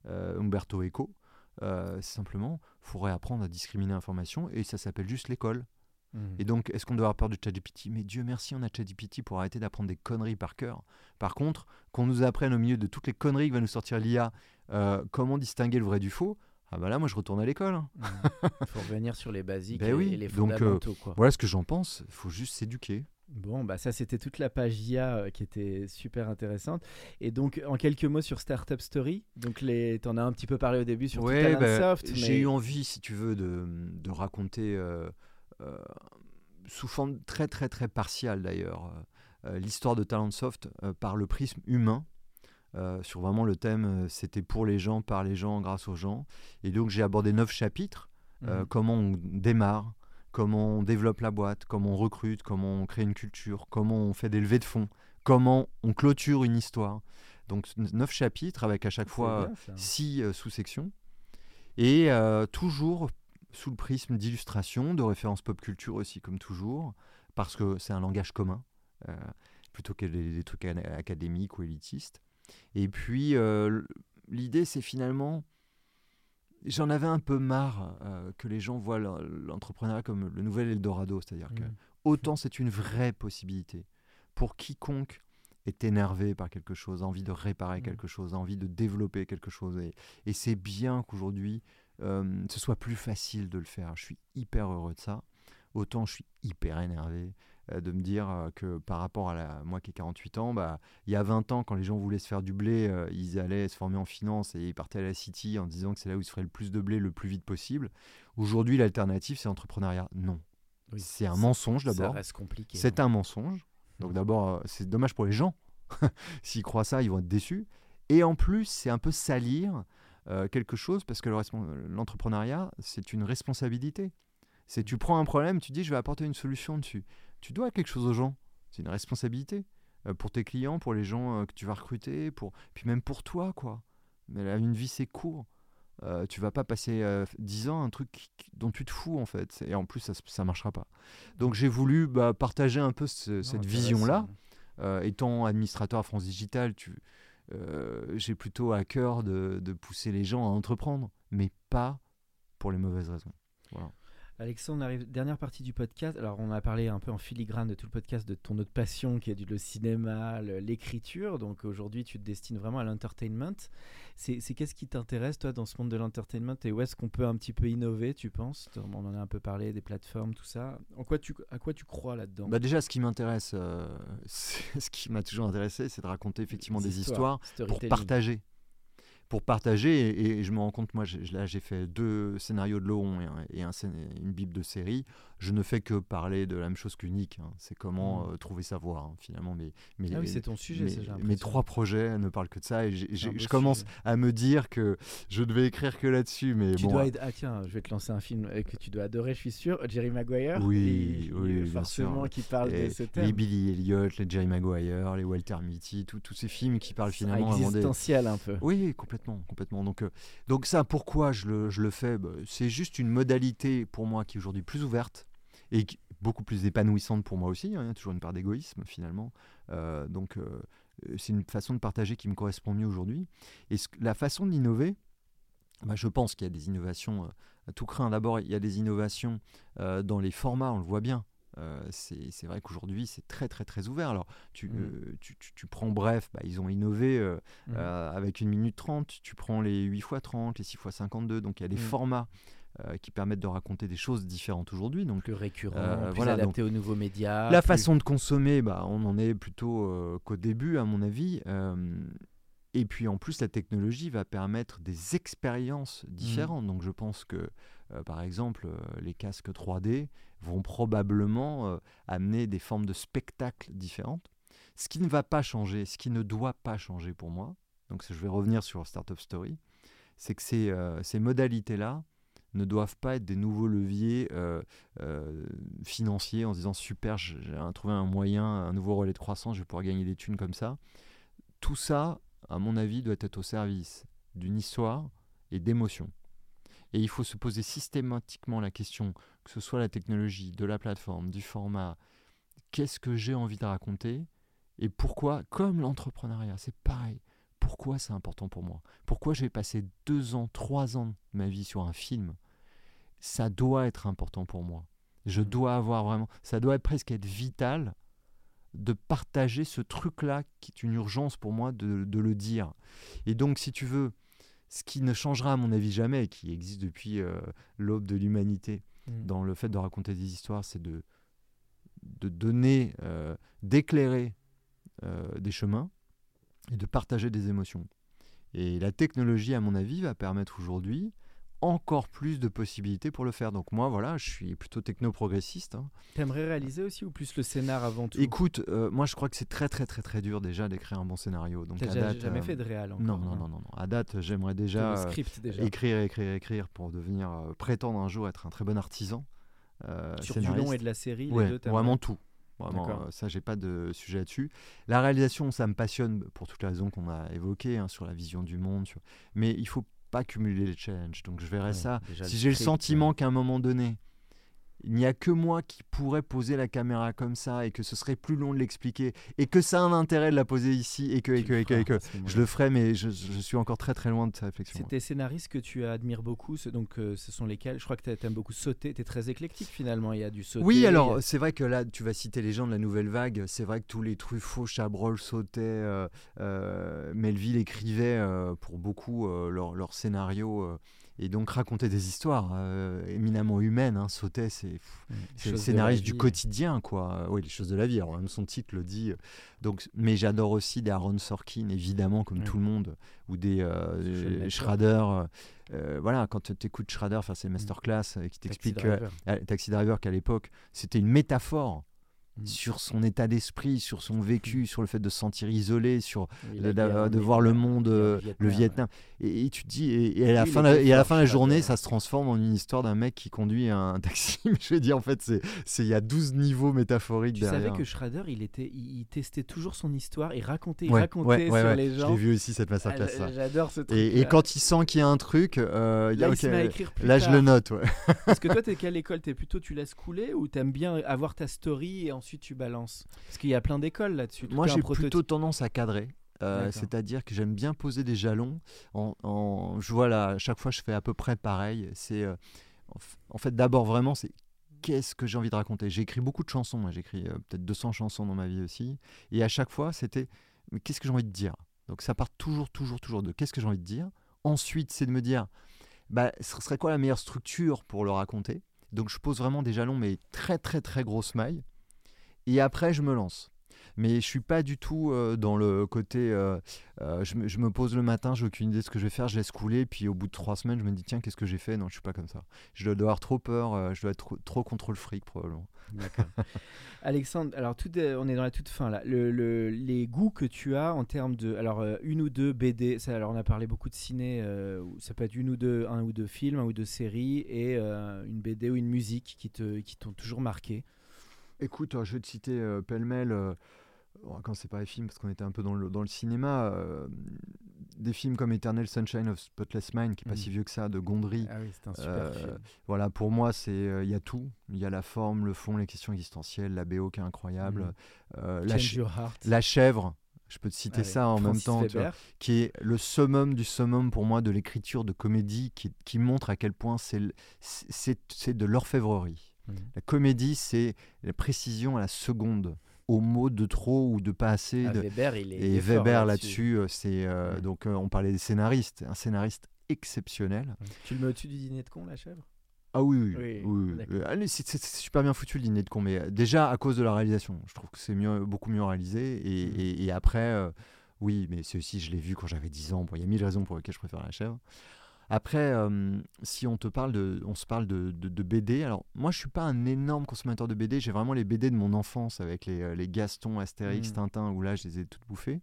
euh, Umberto Eco, euh, simplement, il faudrait apprendre à discriminer l'information, et ça s'appelle juste l'école. Mhm. Et donc, est-ce qu'on doit avoir peur de ChatGPT? Mais Dieu merci, on a ChatGPT pour arrêter d'apprendre des conneries par cœur. Par contre, qu'on nous apprenne au milieu de toutes les conneries que va nous sortir l'IA, euh, comment distinguer le vrai du faux? Ah bah là, moi, je retourne à l'école. hein. Mhm. Il faut revenir sur les basiques Ben et, oui, et les donc, euh, fondamentaux. quoi. Voilà ce que j'en pense. Il faut juste s'éduquer. Bon, bah ça c'était toute la page IA euh, qui était super intéressante. Et donc en quelques mots sur Startup Story, donc les, t'en as un petit peu parlé au début sur Ouais, bah, Talentsoft, J'ai eu envie, si tu veux, de, de raconter euh, euh, sous forme très très très partiale d'ailleurs euh, l'histoire de Talentsoft par le prisme humain. sur vraiment le thème, c'était pour les gens, par les gens, grâce aux gens. Et donc j'ai abordé neuf chapitres. Mhm. comment on démarre, comment on développe la boîte, comment on recrute, comment on crée une culture, comment on fait des levées de fonds, comment on clôture une histoire. Donc neuf chapitres avec à chaque fois bien, six euh, sous-sections et euh, toujours sous le prisme d'illustration, de références pop culture aussi comme toujours, parce que c'est un langage commun euh, plutôt que des, des trucs académiques ou élitistes. Et puis l'idée c'est finalement J'en avais un peu marre euh, que les gens voient l'en- l'entrepreneuriat comme le nouvel Eldorado, c'est-à-dire que Mhm. autant c'est une vraie possibilité pour quiconque est énervé par quelque chose, a envie de réparer Mhm. quelque chose, a envie de développer quelque chose. Et, et c'est bien qu'aujourd'hui, euh, ce soit plus facile de le faire. Je suis hyper heureux de ça. Autant je suis hyper énervé de me dire euh, que par rapport à la, moi qui ai 48 ans, bah, il y a 20 ans, quand les gens voulaient se faire du blé, euh, ils allaient se former en finance et ils partaient à la City en disant que c'est là où ils se feraient le plus de blé le plus vite possible. Aujourd'hui, l'alternative, c'est l'entrepreneuriat. Non. Oui, C'est un mensonge Ça d'abord. reste compliqué. C'est un mensonge. Donc Mhm. d'abord, euh, c'est dommage pour les gens. S'ils croient ça, ils vont être déçus. Et en plus, c'est un peu salir euh, quelque chose parce que le l'entrepreneuriat, c'est une responsabilité. C'est tu prends un problème, tu dis je vais apporter une solution dessus. Tu dois quelque chose aux gens. C'est une responsabilité euh, pour tes clients, pour les gens euh, que tu vas recruter, pour puis même pour toi quoi. Mais là, une vie c'est court. Euh, tu vas pas passer euh, 10 ans à un truc dont tu te fous en fait. Et en plus, ça, ça marchera pas. Donc j'ai voulu bah, partager un peu ce- Non, cette intéressant. vision-là. Euh, étant administrateur à France Digital, tu, j'ai plutôt à cœur de, de pousser les gens à entreprendre, mais pas pour les mauvaises raisons. Alexandre, on arrive dernière partie du podcast. Alors, on a parlé un peu en filigrane de tout le podcast de ton autre passion qui est du- le cinéma, l'écriture. Donc aujourd'hui, tu te destines vraiment à l'entertainment. C'est qu'est-ce qui t'intéresse, toi, dans ce monde de l'entertainment et où est-ce qu'on peut un petit peu innover, tu penses? On en a un peu parlé, des plateformes, tout ça. En quoi tu, à quoi tu crois là-dedans? Bah déjà, ce qui m'intéresse, euh, ce qui m'a toujours intéressé, c'est de raconter effectivement des histoires pour storytelling. partager. Pour partager, et, je me rends compte, moi, là, j'ai fait deux scénarios de Laurent et, une bible de série. Je ne fais que parler de la même chose qu'unique. hein. C'est comment Mhm. euh, trouver sa voie, hein, finalement. Mais, mais Ah oui, c'est ton sujet, mes, mes trois projets ne parlent que de ça. Et je commence sujet. à me dire que je devais écrire que là-dessus. Mais Tu bon, dois être- Ah tiens, je vais te lancer un film euh, que tu dois adorer, je suis sûr. Jerry Maguire. Oui, Et- oui, et bien forcément sûr. qui parle et de ce les. Billy Elliot, les Jerry Maguire, les Walter Mitty, tous ces films qui parlent finalement des, existentiel un peu. Oui, complètement, complètement. Donc, euh, donc ça, pourquoi je le, je le fais? Bah, C'est juste une modalité pour moi qui est aujourd'hui plus ouverte et beaucoup plus épanouissante pour moi aussi. hein. Il y a toujours une part d'égoïsme finalement. Euh, donc euh, c'est une façon de partager qui me correspond mieux aujourd'hui. Et ce- la façon d'innover, bah, je pense qu'il y a des innovations euh, à tout craint. D'abord, il y a des innovations dans les formats, on le voit bien. Euh, c'est vrai qu'aujourd'hui, c'est très, très, très ouvert. Alors, tu, Mm. euh, tu, tu- tu prends Bref, bah, ils ont innové euh, euh, avec une minute 30. Tu prends les 8 x 30, les 6 x 52. Donc, il y a des Mm. formats euh, qui permettent de raconter des choses différentes aujourd'hui. Donc, plus récurrent, Euh, plus voilà, adapté aux nouveaux médias. la plus- façon de consommer, bah, on en est plutôt euh, qu'au début, à mon avis. Euh, et puis en plus, la technologie va permettre des expériences différentes. Donc je pense que, par exemple, les casques 3D vont probablement amener des formes de spectacles différentes. Ce qui ne va pas changer, ce qui ne doit pas changer pour moi, donc je vais revenir sur Startup Story, c'est que ces, euh, ces modalités-là ne doivent pas être des nouveaux leviers euh, euh, financiers en se disant super, j'ai trouvé un moyen, un nouveau relais de croissance, je vais pouvoir gagner des thunes comme ça. Tout ça, à mon avis, doit être au service d'une histoire et d'émotions. Et il faut se poser systématiquement la question, que ce soit la technologie, de la plateforme, du format, qu'est-ce que j'ai envie de raconter et pourquoi, comme l'entrepreneuriat, c'est pareil. Pourquoi c'est important pour moi? Pourquoi j'ai passé deux ans, trois ans de ma vie sur un film? Ça doit être important pour moi. Je dois avoir vraiment, ça doit presque être vital de partager ce truc-là qui est une urgence pour moi de, le dire. Et donc, si tu veux, ce qui ne changera à mon avis jamais, qui existe depuis euh, l'aube de l'humanité, mm. dans le fait de raconter des histoires, c'est de, de donner, euh, d'éclairer euh, des chemins et de partager des émotions. Et la technologie, à mon avis, va permettre aujourd'hui encore plus de possibilités pour le faire. Donc moi, voilà, je suis plutôt techno-progressiste. Hein. T'aimerais réaliser aussi ou plus le scénar avant tout? Écoute, euh, moi je crois que c'est très très très très dur déjà d'écrire un bon scénario. Donc T'as jamais euh, fait de réal encore non, non, non, non, À date, j'aimerais déjà, script, déjà, écrire, écrire, écrire pour devenir, euh, prétendre un jour être un très bon artisan. Sur du long et de la série, les deux, Vraiment tout. Vraiment, ça, j'ai pas de sujet là-dessus. La réalisation, ça me passionne pour toutes les raisons qu'on a évoquées, hein, sur la vision du monde. Mais il faut pas cumuler les challenges. Donc je verrai ça. Si j'ai le sentiment qu'à un moment donné, il n'y a que moi qui pourrais poser la caméra comme ça et que ce serait plus long de l'expliquer et que ça a un intérêt de la poser ici et que, et que, et que, je le ferai, mais je, suis encore très très loin de cette réflexion. C'est tes scénaristes que tu admires beaucoup, donc euh, ce sont lesquels? Je crois que tu aimes beaucoup sauter, tu es très éclectique finalement, il y a du sauter. Oui, alors c'est vrai que là, tu vas citer les gens de la nouvelle vague, c'est vrai que tous les Truffaut, Chabrol sautaient, euh, euh, Melville écrivait pour beaucoup leurs leur scénarios et donc raconter des histoires euh, éminemment humaines. Hein. Sauter, c'est le scénariste du quotidien, quoi. Oui, les choses de la vie. Alors, même son titre le dit. Donc, mais j'adore aussi des Aaron Sorkin, évidemment, comme tout le monde, ou des euh, Schrader. Euh, voilà, quand tu écoutes Schrader faire ses mm. masterclass, qui t'explique Taxi Driver qu'à l'époque, c'était une métaphore Mm. sur son état d'esprit, sur son vécu, mm. sur le fait de se sentir isolé, sur de, voir le monde, euh, le Vietnam. Et, tu te dis, et, à la fin, et à la fin de la journée, ça se transforme en une histoire d'un mec qui conduit un taxi. je veux dire, en fait, c'est il y a 12 niveaux métaphoriques tu derrière. Tu savais que Schrader, il, était, il, testait toujours son histoire, il racontait, il racontait sur les gens. J'ai vu aussi cette masterclass. Ah, j'adore ce truc. Et, quand il sent qu'il y a un truc, euh, là, là je le note. Parce que toi, es quelle école T'es plutôt, tu laisses couler ou t'aimes bien avoir ta story et ensuite tu balances Parce qu'il y a plein d'écoles là-dessus. Moi, j'ai plutôt tendance à cadrer. Euh, c'est-à-dire que j'aime bien poser des jalons. En, je vois là, à chaque fois, je fais à peu près pareil. C'est euh, en fait d'abord vraiment, c'est qu'est-ce que j'ai envie de raconter? J'ai écrit beaucoup de chansons. J'ai écrit euh, peut-être 200 chansons dans ma vie aussi. Et à chaque fois, c'était qu'est-ce que j'ai envie de dire? Donc ça part toujours, toujours, toujours de qu'est-ce que j'ai envie de dire. Ensuite, c'est de me dire, bah, ce serait quoi la meilleure structure pour le raconter? Donc je pose vraiment des jalons, mais très, très, très grosses mailles. Et après, je me lance. Mais je suis pas du tout euh, dans le côté. Euh, euh, je, me, pose le matin, j'ai aucune idée de ce que je vais faire, je laisse couler, puis au bout de trois semaines, je me dis tiens, qu'est-ce que j'ai fait? Non, je suis pas comme ça. Je dois avoir trop peur, je dois être trop, contre le fric probablement. D'accord. Alexandre, alors on est dans la toute fin là. Le, les goûts que tu as en termes de, alors une ou deux BD. Alors on a parlé beaucoup de ciné. ça peut être une ou deux, un ou deux films, un ou deux séries et une BD ou une musique qui te, qui t'ont toujours marqué. Écoute, je vais te citer euh, pêle-mêle, euh, quand c'est pas les films, parce qu'on était un peu dans le, dans le cinéma, euh, des films comme Eternal Sunshine of Spotless Mind, qui est pas mm. si vieux que ça, de Gondry. Ah oui, c'est un super film. Voilà, pour moi, il y a tout. Il y a la forme, le fond, les questions existentielles, la BO qui est incroyable. Mm. la, la chèvre, je peux te citer ça en même temps, qui est le summum du summum pour moi de l'écriture de comédie, qui, qui montre à quel point c'est de l'orfèvrerie. Mm. La comédie, c'est la précision à la seconde au mot de trop ou de pas assez. Ah, Weber, il est et Weber là-dessus, euh, c'est euh, donc euh, on parlait des scénaristes, un scénariste exceptionnel. Tu le mets au-dessus du dîner de con, la chèvre? Ah oui, oui, c'est super bien foutu le dîner de con, mais déjà à cause de la réalisation, je trouve que c'est mieux, beaucoup mieux réalisé. Et, mm. après, oui, mais c'est aussi, je l'ai vu quand j'avais 10 ans. il y a mille raisons pour lesquelles je préfère la chèvre. Après, euh, si on te parle de, on se parle de, de, BD, alors moi je suis pas un énorme consommateur de BD, j'ai vraiment les BD de mon enfance avec les, euh, les Gaston, Astérix, mmh. Tintin, où là je les ai toutes bouffées.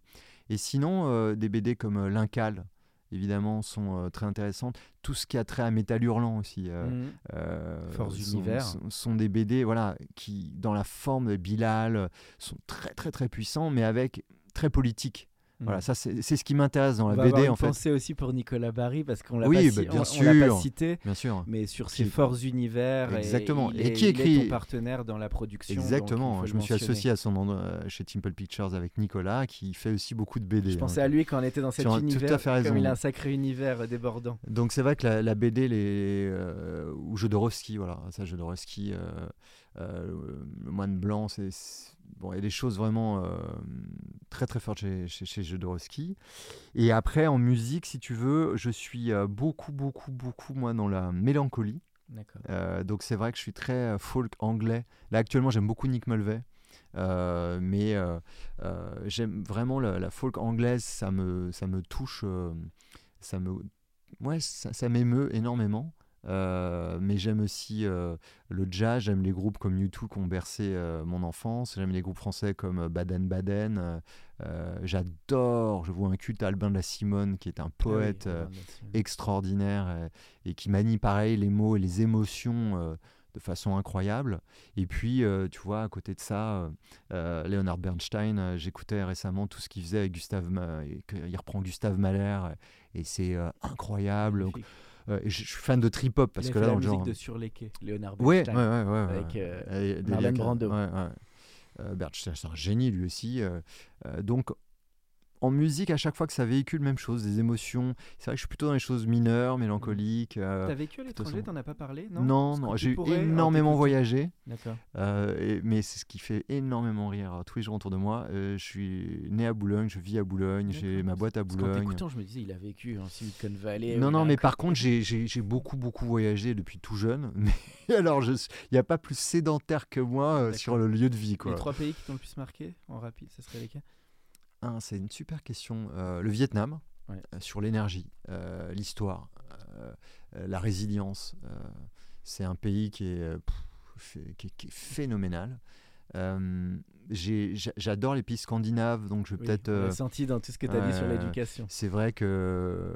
Et sinon, euh, des BD comme L'Incal, évidemment, sont très intéressantes. Tout ce qui a trait à Métal Hurlant aussi. Mmh. Force sont, Univers. Sont, des BD voilà, qui, dans la forme de Bilal, sont très très très puissants, mais avec très politique. Voilà, ça c'est c'est ce qui m'intéresse dans On la va BD une en fait. pensée aussi pour Nicolas Barry parce qu'on l'a Oui, pas, bah, bien on- on l'a pas cité, Bien sûr. mais sur Qui- ses forts univers. et Exactement. il Et est- qui il est écrit- ton partenaire dans la production. Exactement. Je me suis associé à son endroit, euh, chez Temple Pictures avec Nicolas qui fait aussi beaucoup de BD. Je hein. pensais à lui quand on était dans cet Tu as tout à univers, fait raison. comme il a un sacré univers débordant. Donc c'est vrai que la, la BD, les, euh, ou Jodorowsky, voilà, ça Jodorowsky, euh, euh, le moine blanc, c'est- bon, il y a des choses vraiment euh, très très fortes chez, chez, chez Jodorowsky. Et après en musique, si tu veux, je suis euh, beaucoup beaucoup beaucoup moi dans la mélancolie. Euh, donc c'est vrai que je suis très folk anglais. Là actuellement j'aime beaucoup Nick Mulvey. Euh, mais j'aime vraiment la, la folk anglaise, ça me, ça me touche, ça me, ouais, ça, ça m'émeut énormément. Euh, mais j'aime aussi euh, le jazz, j'aime les groupes comme U2 qui ont bercé euh, mon enfance, j'aime les groupes français comme Baden Baden, j'adore, je vois un culte à Albin de la Simone qui est un poète Ah oui, Lassie. extraordinaire et qui manie pareil les mots et les émotions de façon incroyable. Et puis, euh, tu vois, à côté de ça, euh, Leonard Bernstein, euh, j'écoutais récemment tout ce qu'il faisait avec Gustave, Ma- il reprend Gustave Mahler et c'est incroyable. Magnifique. Euh, je suis fan de trip hop parce il a que fait là, la dans le genre. de Sur les quais, Léonard Bernstein. ouais, ouais, ouais. avec, euh, Marlon Brando. Euh, Bernstein, c'est un génie lui aussi. euh, euh, donc, en musique, à chaque fois que ça véhicule même chose, des émotions. C'est vrai que je suis plutôt dans les choses mineures, mélancoliques. euh, T'as vécu à l'étranger, t'en as pas parlé Non, non, non, j'ai énormément en voyagé, D'accord. euh, mais c'est ce qui fait énormément rire tous les jours autour de moi. Euh, je suis né à Boulogne, je vis à Boulogne, j'ai ma boîte à Boulogne. t'écoutant, je me disais, il a vécu en Silicon Valley. Non, non, mais par contre, j'ai- beaucoup, beaucoup voyagé depuis tout jeune. Mais alors, il n'y a pas plus sédentaire que moi euh, sur le lieu de vie. Les Quoi. trois pays qui t'ont le plus marqué en rapide, ça serait lesquels? Un, c'est une super question. Euh, le Vietnam, Ouais. euh, sur l'énergie, euh, l'histoire, la résilience. c'est un pays qui est, pff, qui est- qui est phénoménal. J'adore les pays scandinaves, donc je vais Oui, peut-être. senti dans tout ce que tu as dit sur l'éducation. c'est vrai que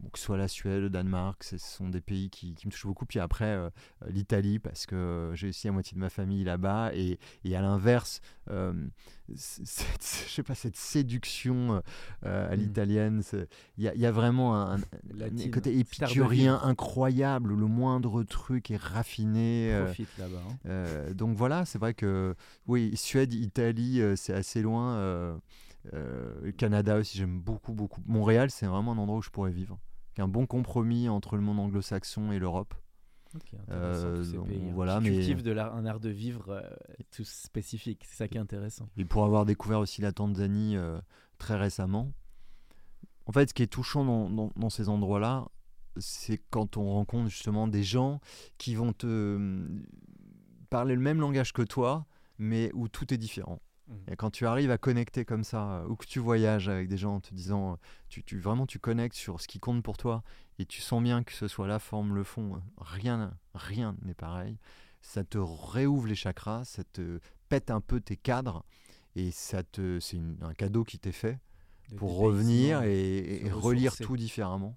bon, que ce soit la Suède, le Danemark, ce sont des pays qui, qui me touchent beaucoup. Puis après, euh, l'Italie, parce que j'ai aussi la moitié de ma famille là-bas. Et, et à l'inverse, euh, cette, je sais pas, cette séduction euh, à Mm. l'italienne, il y, a- il y a vraiment un, un- un Latine, côté de épicurien incroyable où le moindre truc est raffiné. euh, Profite là-bas. hein. euh, donc voilà, c'est vrai que oui, Suède, Italie, euh, c'est assez loin. Euh, le Canada aussi, j'aime beaucoup, beaucoup. Montréal, c'est vraiment un endroit où je pourrais vivre. Un bon compromis entre le monde anglo-saxon et l'Europe. Ok, intéressant, Euh, donc, pays, hein, voilà, mais- cultivent de l'art- un art de vivre euh, tout spécifique. C'est ça qui est intéressant. Et pour avoir découvert aussi la Tanzanie euh, très récemment, en fait, ce qui est touchant dans, dans- dans ces endroits-là, c'est quand on rencontre justement des gens qui vont te hum, parler le même langage que toi, mais où tout est différent. Mhm. Et quand tu arrives à connecter comme ça, euh, ou que tu voyages avec des gens en te disant, euh, tu, tu- vraiment tu connectes sur ce qui compte pour toi, et tu sens bien que ce soit la forme, le fond, euh, rien, rien n'est pareil. Ça te réouvre les chakras, ça te pète un peu tes cadres, et ça te, c'est un cadeau qui t'est fait De pour revenir et, relire tout différemment.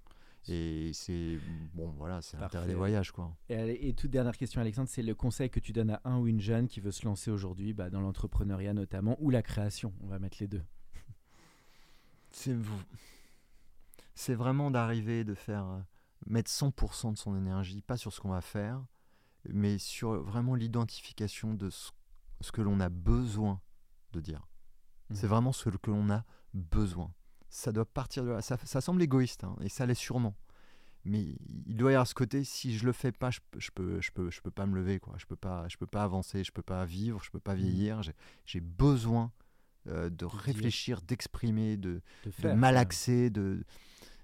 Et c'est bon, voilà, c'est l'intérêt des voyages, quoi. Et, et toute dernière question, Alexandre, c'est le conseil que tu donnes à un ou une jeune qui veut se lancer aujourd'hui bah, dans l'entrepreneuriat notamment, ou la création? On va mettre les deux. C'est c'est vraiment d'arriver de faire euh, mettre 100% de son énergie, pas sur ce qu'on va faire, mais sur vraiment l'identification de ce, ce que l'on a besoin de dire. C'est Mhm. vraiment ce que l'on a besoin. Ça doit partir de là. Ça, ça semble égoïste, hein, et ça l'est sûrement. Mais il doit y avoir ce côté, si je le fais pas, je, je peux, je peux, je peux pas me lever, quoi. Je peux pas, je peux pas avancer, je peux pas vivre, je peux pas vieillir. J'ai- besoin euh, de réfléchir, d'exprimer, de, De de faire, malaxer, de,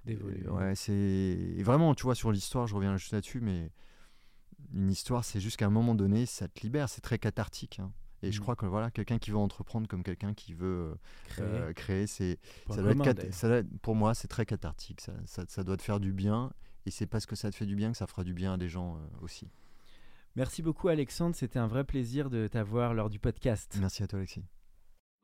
d'évoluer. Ouais, c'est et vraiment, tu vois, sur l'histoire, je reviens juste là-dessus, mais une histoire, c'est juste qu'à un moment donné, ça te libère, c'est très cathartique. hein. Et je Mm. crois que voilà, quelqu'un qui veut entreprendre comme quelqu'un qui veut Créer. euh, créer, c'est ça doit être ça doit pour moi, c'est très cathartique. Ça, ça- ça doit te faire du bien, et c'est parce que ça te fait du bien que ça fera du bien à des gens euh, aussi. Merci beaucoup, Alexandre. C'était un vrai plaisir de t'avoir lors du podcast. Merci à toi, Alexis.